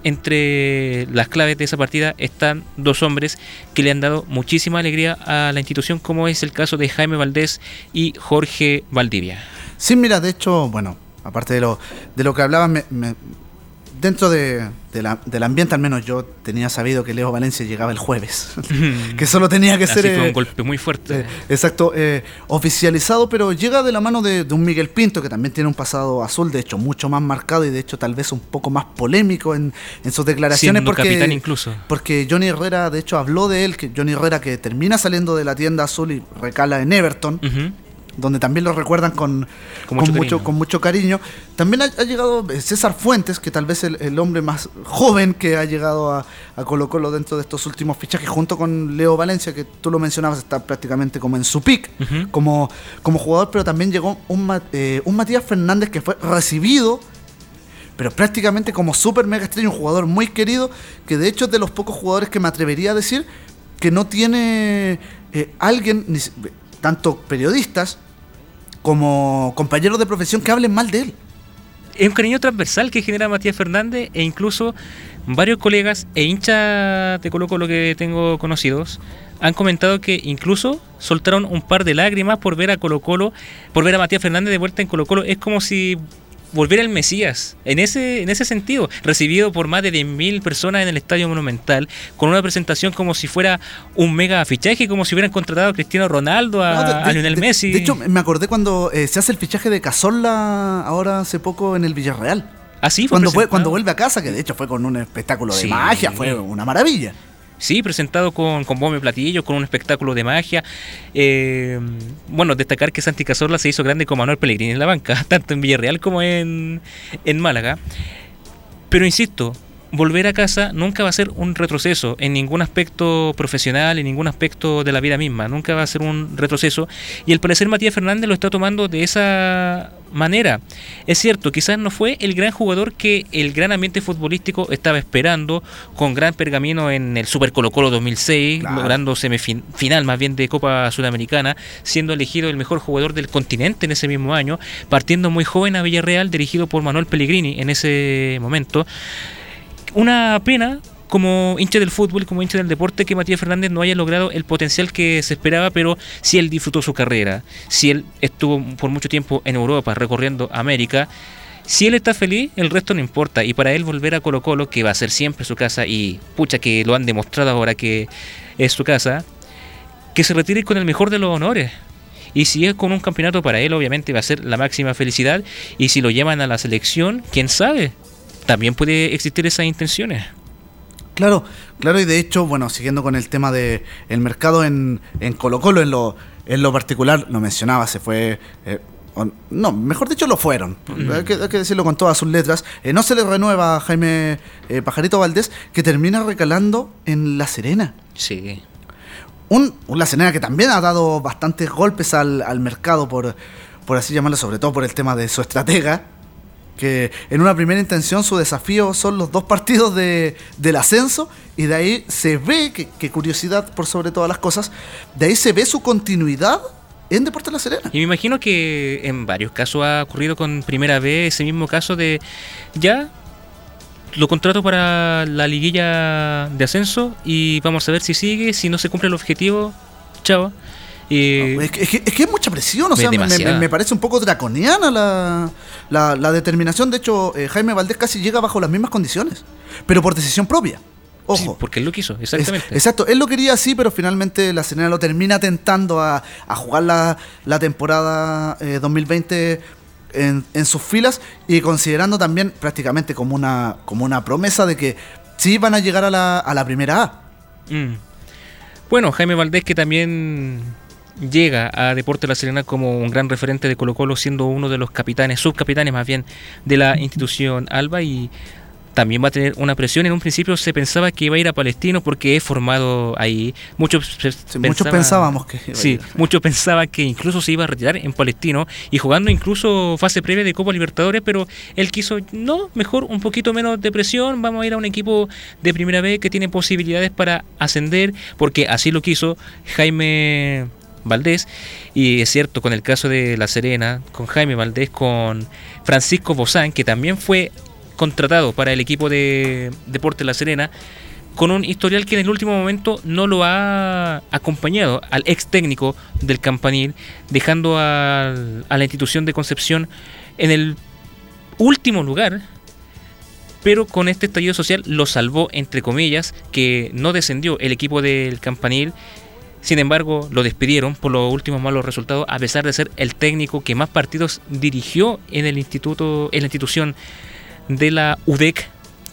entre las claves de esa partida están dos hombres que le han dado muchísima alegría a la institución, como es el caso de Jaime Valdés y Jorge Valdivia. Sí, mira, de hecho, bueno, aparte de lo, de lo que hablabas, me- me- dentro de, de la- del ambiente al menos yo tenía sabido que Leo Valencia llegaba el jueves. [laughs] que solo tenía que Así ser... fue eh, un golpe muy fuerte. eh, exacto, eh, oficializado, pero llega de la mano de, de un Miguel Pinto que también tiene un pasado azul, de hecho, mucho más marcado y de hecho tal vez un poco más polémico en, en sus declaraciones. Siendo porque, capitán incluso. Porque Johnny Herrera, de hecho, habló de él, que Johnny Herrera que termina saliendo de la tienda azul y recala en Everton Ujú. Donde también lo recuerdan con, Con con, mucho con mucho cariño. También ha, ha llegado César Fuentes, que tal vez el, el hombre más joven que ha llegado a, a Colo Colo dentro de estos últimos fichajes, junto con Leo Valencia, que tú lo mencionabas, está prácticamente como en su pick como, como jugador, pero también llegó un, eh, un Matías Fernández que fue recibido pero prácticamente como super mega estrella, un jugador muy querido, que de hecho es de los pocos jugadores que me atrevería a decir que no tiene eh, alguien, ni tanto periodistas como compañeros de profesión, que hablen mal de él. es un cariño transversal que genera Matías Fernández e incluso varios colegas e hinchas de Colo Colo que tengo conocidos han comentado que incluso soltaron un par de lágrimas por ver a Colo Colo, por ver a Matías Fernández de vuelta en Colo Colo. Es como si volviera el Mesías, en ese, en ese sentido, recibido por más de 10.000 personas en el Estadio Monumental, con una presentación como si fuera un mega fichaje, como si hubieran contratado a Cristiano Ronaldo, a, No, de- a de- Lionel de- Messi. De hecho, me acordé cuando eh, se hace el fichaje de Cazorla ahora hace poco en el Villarreal. Así fue Cuando, fue, cuando vuelve a casa, que de hecho fue con un espectáculo de Sí. magia, fue una maravilla. Sí, presentado con, con bombo y platillo, con un espectáculo de magia. Eh, bueno, destacar que Santi Cazorla se hizo grande con Manuel Pellegrini en la banca, [laughs] tanto en Villarreal como en, en Málaga. Pero insisto, volver a casa nunca va a ser un retroceso en ningún aspecto profesional, en ningún aspecto de la vida misma. Nunca va a ser un retroceso. Y al parecer Matías Fernández lo está tomando de esa manera. Es cierto, quizás no fue el gran jugador que el gran ambiente futbolístico estaba esperando, con gran pergamino en el Super Colo Colo 2006, Claro. logrando semifinal más bien de Copa Sudamericana, siendo elegido el mejor jugador del continente en ese mismo año, partiendo muy joven a Villarreal, dirigido por Manuel Pellegrini en ese momento una pena como hincha del fútbol, como hincha del deporte, que Matías Fernández no haya logrado el potencial que se esperaba, pero si él disfrutó su carrera, si él estuvo por mucho tiempo en Europa recorriendo América, si él está feliz, el resto no importa. Y para él volver a Colo Colo, que va a ser siempre su casa, y pucha que lo han demostrado ahora que es su casa, que se retire con el mejor de los honores. Y si es con un campeonato para él, obviamente va a ser la máxima felicidad. Y si lo llevan a la selección, quién sabe. También puede existir esas intenciones. Claro, claro, y de hecho, bueno, siguiendo con el tema de el mercado en, en Colo Colo, en lo, en lo particular, lo mencionaba, se fue... eh, o- no, mejor dicho, lo fueron. Hay, que, hay que decirlo con todas sus letras. Eh, no se le renueva a Jaime eh, Pajarito Valdés, que termina recalando en La Serena. Sí. Un, un La Serena que también ha dado bastantes golpes al, al mercado, por, por así llamarlo, sobre todo por el tema de su estratega. Que en una primera intención su desafío son los dos partidos de, del ascenso, y de ahí se ve, que, curiosidad por sobre todas las cosas, de ahí se ve su continuidad en Deportes La Serena. Y me imagino que en varios casos ha ocurrido con primera vez ese mismo caso de ya lo contrato para la liguilla de ascenso y vamos a ver si sigue, si no se cumple el objetivo, chao. Y Es que, es que- es que es mucha presión, o sea, me, demasiada. me- me parece un poco draconiana la, la- la determinación. De hecho, eh, Jaime Valdés casi llega bajo las mismas condiciones, pero por decisión propia. Ojo. sí, porque él lo quiso, Es- exactamente. exacto, él lo quería así, pero finalmente la Serena lo termina tentando a, a jugar la, la temporada eh, 2020 en, en sus filas y considerando también prácticamente como una, como una promesa de que sí van a llegar a la, a la primera A. Mm. Bueno, Jaime Valdés que también llega a Deporte La Serena como un gran referente de Colo Colo, siendo uno de los capitanes, subcapitanes más bien, de la institución Alba y también va a tener una presión. En un principio se pensaba que iba a ir a Palestino porque es formado ahí. Muchos, Sí, muchos pensábamos que iba a Sí, ir. muchos pensaban que incluso se iba a retirar en Palestino y jugando incluso fase previa de Copa Libertadores, pero él quiso, no, mejor un poquito menos de presión, vamos a ir a un equipo de primera vez que tiene posibilidades para ascender, porque así lo quiso Jaime Valdés, y es cierto, con el caso de La Serena, con Jaime Valdés, con Francisco Bozán, que también fue contratado para el equipo de Deporte La Serena, con un historial que en el último momento no lo ha acompañado al ex técnico del Campanil, dejando al- a la institución de Concepción en el último lugar, pero con este estallido social lo salvó, entre comillas, que no descendió el equipo del Campanil. Sin embargo, lo despidieron por los últimos malos resultados, a pesar de ser el técnico que más partidos dirigió en el instituto, en la institución de la UDEC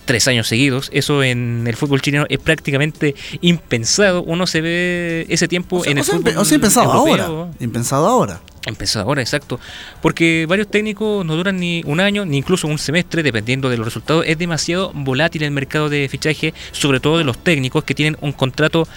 tres años seguidos. Eso en el fútbol chileno es prácticamente impensado. Uno se ve ese tiempo O sea, en el o sea, fútbol o sea, impensado europeo. ahora. Impensado ahora. Empezado ahora, exacto. Porque varios técnicos no duran ni un año, ni incluso un semestre, dependiendo de los resultados. Es demasiado volátil el mercado de fichaje, sobre todo de los técnicos que tienen un contrato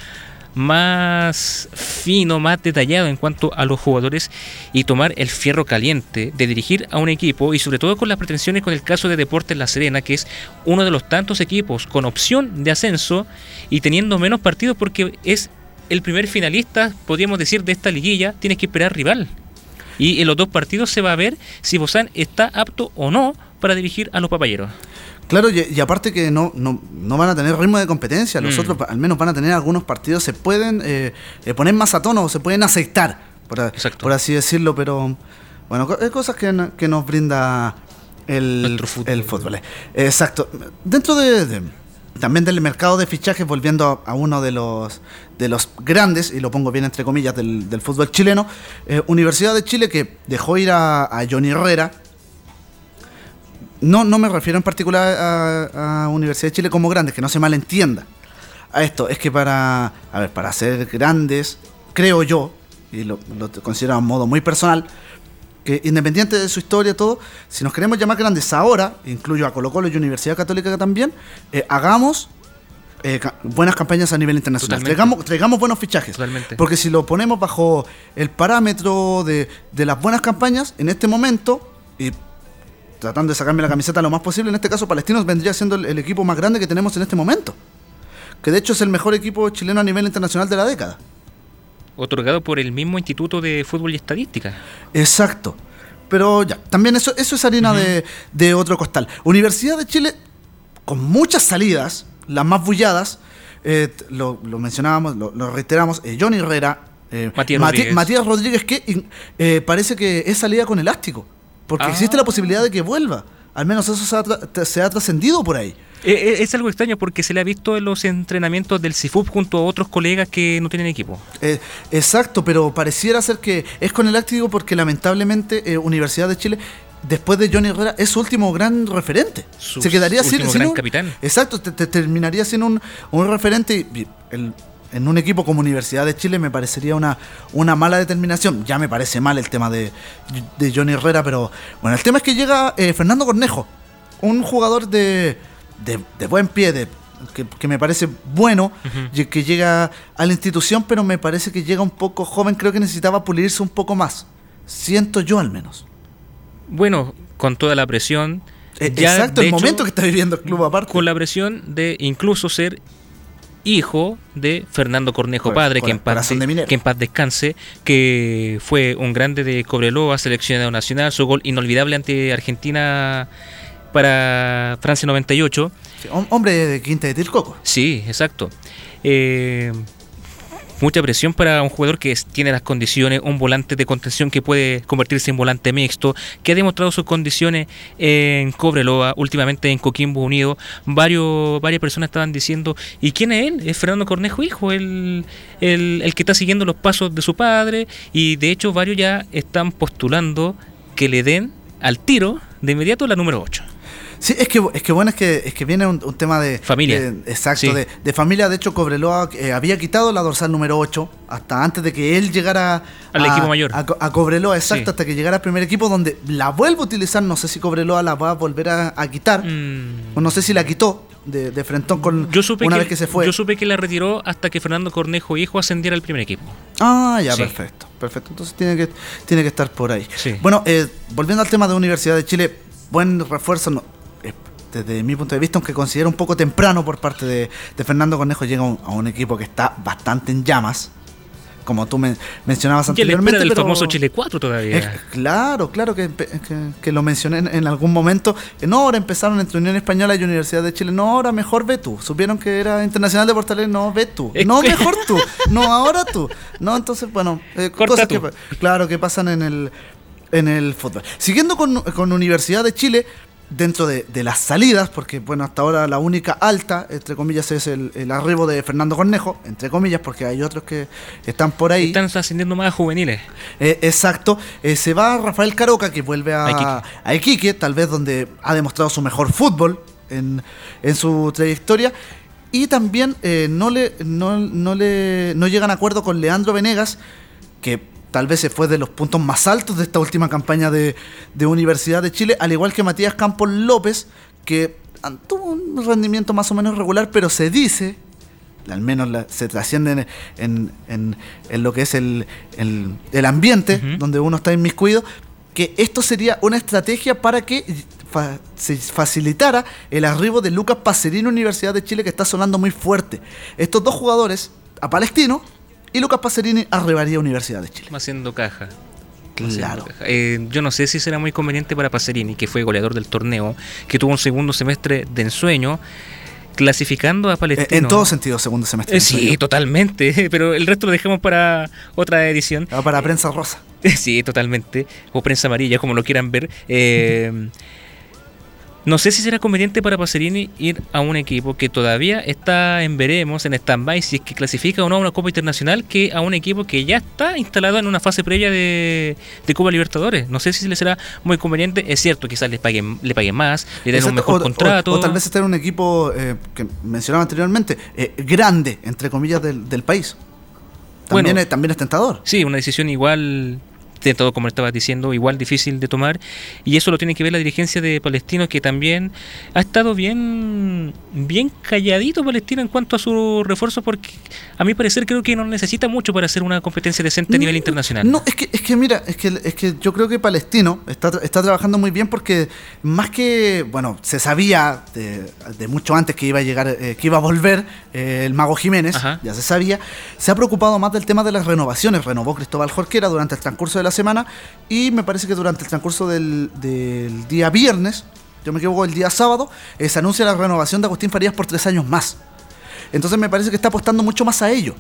más fino, más detallado en cuanto a los jugadores y tomar el fierro caliente de dirigir a un equipo y sobre todo con las pretensiones con el caso de Deportes La Serena, que es uno de los tantos equipos con opción de ascenso y teniendo menos partidos porque es el primer finalista, podríamos decir, de esta liguilla, tienes que esperar rival. Y en los dos partidos se va a ver si Bozán está apto o no para dirigir a los papayeros. Claro, y, y aparte que no, no, no van a tener ritmo de competencia, los Mm. otros al menos van a tener algunos partidos, se pueden eh, eh, poner más a tono, se pueden aceitar, por, así decirlo, pero bueno, co- es cosas que, no- que nos brinda el, fútbol. el fútbol. eh. Exacto. Dentro de, de- también del mercado de fichajes, volviendo a, a uno de los de los grandes, y lo pongo bien entre comillas, del, del fútbol chileno, eh, Universidad de Chile que dejó ir a, a Johnny Herrera, no, no me refiero en particular a, a Universidad de Chile como grandes, que no se malentienda. A esto, es que para, a ver, para ser grandes, creo yo, y lo, lo considero a modo muy personal, que independiente de su historia todo, si nos queremos llamar grandes ahora, incluyo a Colo Colo y Universidad Católica también, eh, hagamos eh, ca- buenas campañas a nivel internacional. Traigamos, traigamos buenos fichajes. Totalmente. Porque si lo ponemos bajo el parámetro de, de las buenas campañas, en este momento, y tratando de sacarme la camiseta lo más posible, en este caso Palestinos vendría siendo el, el equipo más grande que tenemos en este momento. Que de hecho es el mejor equipo chileno a nivel internacional de la década. Otorgado por el mismo Instituto de Fútbol y Estadística. Exacto. Pero ya, también eso, eso es harina de, de otro costal. Universidad de Chile, con muchas salidas, las más bulladas, eh, lo, lo mencionábamos, lo, lo reiteramos, eh, Johnny Herrera, eh, Matías Rodríguez. Matías Rodríguez, que eh, parece que es salida con elástico, porque Ah. existe la posibilidad de que vuelva. Al menos eso se ha, se trascendido por ahí. Eh, eh, es algo extraño porque se le ha visto en los entrenamientos del CIFUP junto a otros colegas que no tienen equipo. Eh, exacto, pero pareciera ser que es con elástico porque lamentablemente eh, Universidad de Chile, después de Johnny Herrera, es su último gran referente. Su Se quedaría sin, gran un- capitán. Exacto, te, te terminaría siendo un, un referente y el- en un equipo como Universidad de Chile me parecería una, una mala determinación. Ya me parece mal el tema de, de Johnny Herrera, pero bueno, el tema es que llega eh, Fernando Cornejo, un jugador de, de, de buen pie, de, que, que me parece bueno, y que llega a la institución, pero me parece que llega un poco joven, creo que necesitaba pulirse un poco más. Siento yo al menos. Bueno, con toda la presión. Eh, ya, Exacto, el hecho, momento que está viviendo el club aparte. Con la presión de incluso ser hijo de Fernando Cornejo Cor- Padre, que en, paz de- que en paz descanse, que fue un grande de Cobreloa, seleccionado nacional, su gol inolvidable ante Argentina para Francia 98. Sí, hom- hombre de Quinta de Tilcoco. Sí, exacto. Eh, mucha presión para un jugador que tiene las condiciones, un volante de contención que puede convertirse en volante mixto, que ha demostrado sus condiciones en Cobreloa, últimamente en Coquimbo Unido. Varios, varias personas estaban diciendo, ¿y quién es él? Es Fernando Cornejo, hijo, el, el, el que está siguiendo los pasos de su padre. Y de hecho varios ya están postulando que le den al tiro de inmediato la número 8. Sí, es que, es que bueno, es que, es que viene un, un tema de... Familia. de- exacto, Sí. de, de familia. De hecho, Cobreloa eh, había quitado la dorsal número 8 hasta antes de que él llegara Al a- equipo mayor. A, Co- a Cobreloa, exacto, Sí. hasta que llegara al primer equipo donde la vuelvo a utilizar. No sé si Cobreloa la va a volver a, a quitar. Mm. O no sé si la quitó de, de frentón con Yo supe una que, vez que se fue. Yo supe que la retiró hasta que Fernando Cornejo hijo ascendiera al primer equipo. Ah, ya, Sí. perfecto. Perfecto. Entonces tiene que, tiene que estar por ahí. Sí. Bueno, eh, volviendo al tema de Universidad de Chile, buen refuerzo. no, desde mi punto de vista, aunque considero un poco temprano por parte de, de Fernando Cornejo, llega a un, a un equipo que está bastante en llamas. Como tú men- mencionabas anteriormente. pero- famoso Chile 4 todavía. Eh, claro, claro que, que- que lo mencioné en, en algún momento. Eh, No, ahora empezaron entre Unión Española y Universidad de Chile. No, ahora mejor ve tú. Supieron que era Internacional de Portales. No, ve tú. No, mejor tú. [laughs] No, ahora tú. No, entonces, bueno, eh, Corta cosas tú. que, claro, que pasan en el, en el fútbol. Siguiendo con, con Universidad de Chile, dentro de, de las salidas, porque bueno, hasta ahora la única alta, entre comillas, es el, el arribo de Fernando Cornejo, entre comillas, porque hay otros que están por ahí. Están ascendiendo más juveniles. Eh, exacto. Eh, se va Rafael Caroca, que vuelve a, A Iquique. a Iquique, tal vez donde ha demostrado su mejor fútbol en, en su trayectoria. Y también eh, no, le, no, no le, no llegan a acuerdo con Leandro Venegas, que tal vez se fue de los puntos más altos de esta última campaña de, de Universidad de Chile, al igual que Matías Campos López, que tuvo un rendimiento más o menos regular, pero se dice al menos la- se trasciende en, en- en- lo que es el, el- el ambiente donde uno está inmiscuido, que esto sería una estrategia para que fa- se facilitara el arribo de Lucas Pacerini Universidad de Chile, que está sonando muy fuerte. Estos dos jugadores, a Palestino y Lucas Pacerini, arribaría a Universidad de Chile. Haciendo caja. Claro. eh, yo no sé si será muy conveniente para Pacerini, que fue goleador del torneo, que tuvo un segundo semestre de ensueño, clasificando a Eh, Palestino. En todo sentido, segundo semestre. Eh, sí, totalmente, [laughs] pero el resto lo dejamos para otra edición. Ah, Para prensa rosa. [laughs] Sí, totalmente. O prensa amarilla, como lo quieran ver. [laughs] No sé si será conveniente para Pacerini ir a un equipo que todavía está en veremos, en stand-by, si es que clasifica o no a una Copa Internacional, que a un equipo que ya está instalado en una fase previa de, de Copa Libertadores. No sé si le será muy conveniente. Es cierto, quizás le paguen, le paguen más, le den un mejor o- contrato. O, o tal vez estar en un equipo eh, que mencionaba anteriormente, eh, grande, entre comillas, del, del país. También, Bueno. es, también es tentador. Sí, una decisión igual de todo como estabas diciendo, igual difícil de tomar y eso lo tiene que ver la dirigencia de Palestino que también ha estado bien bien calladito Palestino en cuanto a su refuerzo porque a mi parecer creo que no necesita mucho para hacer una competencia decente a nivel internacional. No, es que, es que mira, es que, es que yo creo que Palestino está, está trabajando muy bien porque más que, bueno, se sabía de, de mucho antes que iba a llegar, eh, que iba a volver eh, el mago Jiménez, Ajá. ya se sabía, se ha preocupado más del tema de las renovaciones. Renovó Cristóbal Jorquera durante el transcurso de la semana y me parece que durante el transcurso del, del día viernes, yo me equivoco, el día sábado, eh, se anuncia la renovación de Agustín Farías por tres años más. Entonces me parece que está apostando mucho más a ello.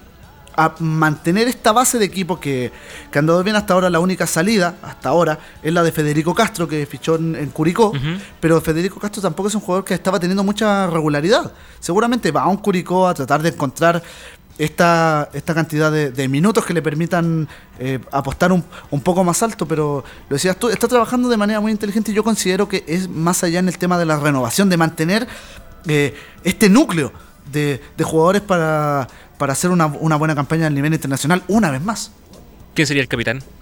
A mantener esta base de equipo que, que ha andado bien hasta ahora. La única salida, hasta ahora, es la de Federico Castro, que fichó en, en Curicó. Pero Federico Castro tampoco es un jugador que estaba teniendo mucha regularidad. Seguramente va a un Curicó a tratar de encontrar esta, esta cantidad de, de minutos que le permitan eh, apostar un, un poco más alto. Pero lo decías tú, está trabajando de manera muy inteligente y yo considero que es más allá en el tema de la renovación, de mantener eh, este núcleo de, de jugadores para, para hacer una, una buena campaña a nivel internacional una vez más. ¿Quién sería el capitán? [laughs]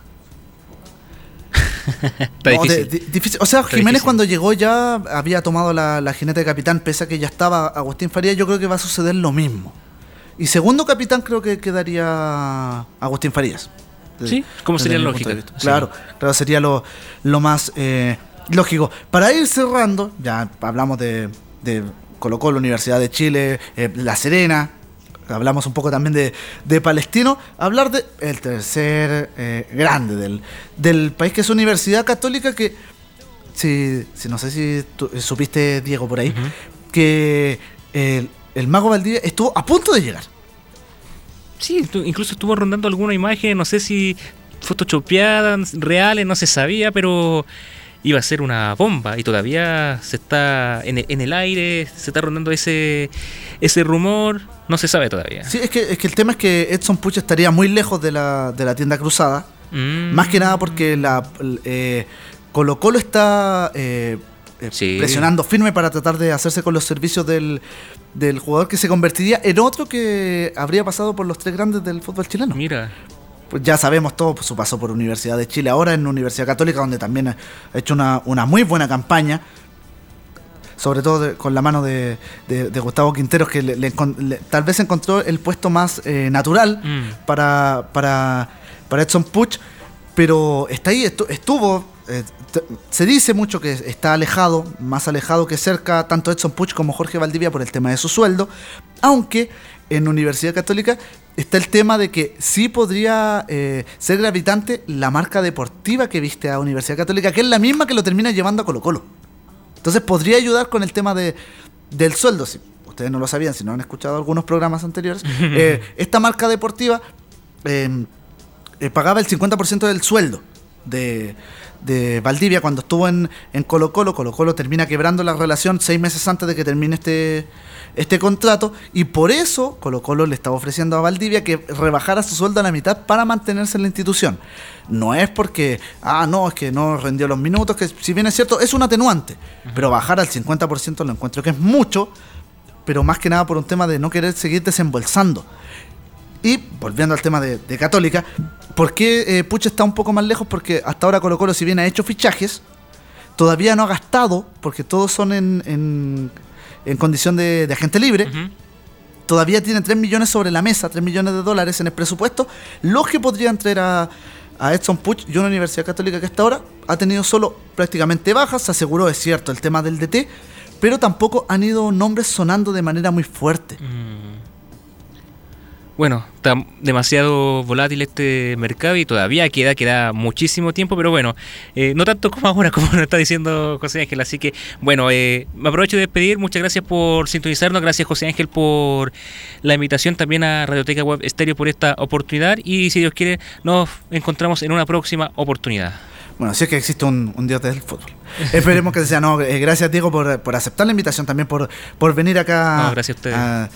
Está No, de- difícil. di- difícil. O sea, Está Jiménez difícil. cuando llegó ya había tomado la, la jineta de capitán, pese a que ya estaba Agustín Farías, yo creo que va a suceder lo mismo. Y segundo capitán creo que quedaría Agustín Farías. Sí, como sería mi lógica. Sí. Claro, claro, sería lo, lo más eh, lógico. Para ir cerrando, ya hablamos de, de Colo Colo, Universidad de Chile, eh, La Serena, hablamos un poco también de, de Palestino, hablar de el tercer eh, grande del, del país, que es Universidad Católica, que, si, si no sé si tú- eh, supiste, Diego, por ahí, que el, el mago Valdivia estuvo a punto de llegar. Sí, incluso estuvo rondando alguna imagen, no sé si photoshopeadas, reales, no se sabía, pero iba a ser una bomba y todavía se está en el, en el aire, se está rondando ese ese rumor, no se sabe todavía. Sí, es que, es que el tema es que Edson Puch estaría muy lejos de la, de la tienda cruzada. Mm. Más que nada porque la eh, Colo Colo está eh, eh, Sí. presionando firme para tratar de hacerse con los servicios del, del jugador que se convertiría en otro que habría pasado por los tres grandes del fútbol chileno. Mira, Pues ya sabemos todo pues, su paso por Universidad de Chile, ahora en Universidad Católica, donde también ha hecho una, una muy buena campaña, sobre todo de- con la mano de, de- de Gustavo Quinteros, que le- le encon- le- tal vez encontró el puesto más eh, natural Mm. para, para, para Edson Puch, pero está ahí, estu- estuvo, eh, se dice mucho que está alejado, más alejado que cerca, tanto Edson Puch como Jorge Valdivia por el tema de su sueldo, aunque en Universidad Católica está el tema de que sí podría eh, ser gravitante la marca deportiva que viste a Universidad Católica, que es la misma que lo termina llevando a Colo Colo. Entonces podría ayudar con el tema de, del sueldo. Si ustedes no lo sabían, si no han escuchado algunos programas anteriores, [laughs] eh, esta marca deportiva eh, pagaba el 50% del sueldo de, de Valdivia cuando estuvo en, en Colo Colo. Colo Colo termina quebrando la relación seis meses antes de que termine este, este contrato y por eso Colo Colo le estaba ofreciendo a Valdivia que rebajara su sueldo a la mitad para mantenerse en la institución. No es porque, ah, no, es que no rendió los minutos, que si bien es cierto, es un atenuante, pero bajar al 50% lo encuentro que es mucho, pero más que nada por un tema de no querer seguir desembolsando. Y volviendo al tema de, de Católica, ¿por qué eh, Puch está un poco más lejos? Porque hasta ahora Colo Colo, si bien ha hecho fichajes, todavía no ha gastado, porque todos son en, en, en condición de, de agente libre. Todavía tiene 3 millones sobre la mesa, 3 millones de dólares en el presupuesto, los que podrían traer a, a Edson Puch y una Universidad Católica que hasta ahora ha tenido solo prácticamente bajas, se aseguró, es cierto, el tema del DT, pero tampoco han ido nombres sonando de manera muy fuerte. Mm. Bueno, está demasiado volátil este mercado y todavía queda, queda muchísimo tiempo, pero bueno, eh, no tanto [laughs] como ahora, como nos está diciendo José Ángel. Así que, bueno, eh, me aprovecho de despedir. Muchas gracias por sintonizarnos. Gracias, José Ángel, por la invitación también a Radioteca Web Estéreo por esta oportunidad. Y si Dios quiere, nos encontramos en una próxima oportunidad. Bueno, sí es que existe un, un dios del fútbol. [laughs] Esperemos que sea. No, eh, gracias, Diego, por, por aceptar la invitación, también por, por venir acá No, gracias a ustedes. a,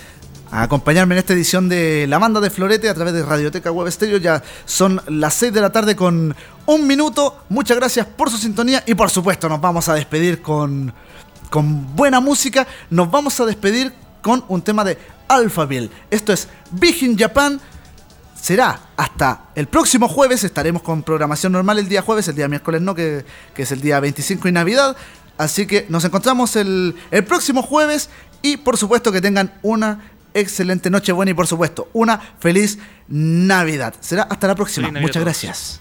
a acompañarme en esta edición de La Banda de Florete a través de Radioteca Web Stereo. Ya son las 6 de la tarde con un minuto. Muchas gracias por su sintonía y por supuesto nos vamos a despedir con, con buena música. Nos vamos a despedir con un tema de Alphaville. Esto es Big in Japan será hasta el próximo jueves. Estaremos con programación normal el día jueves, el día miércoles no, que, que es el día 25 y Navidad. Así que nos encontramos el, el próximo jueves y por supuesto que tengan una excelente noche buena y por supuesto una feliz Navidad. Será hasta la próxima. Muchas gracias.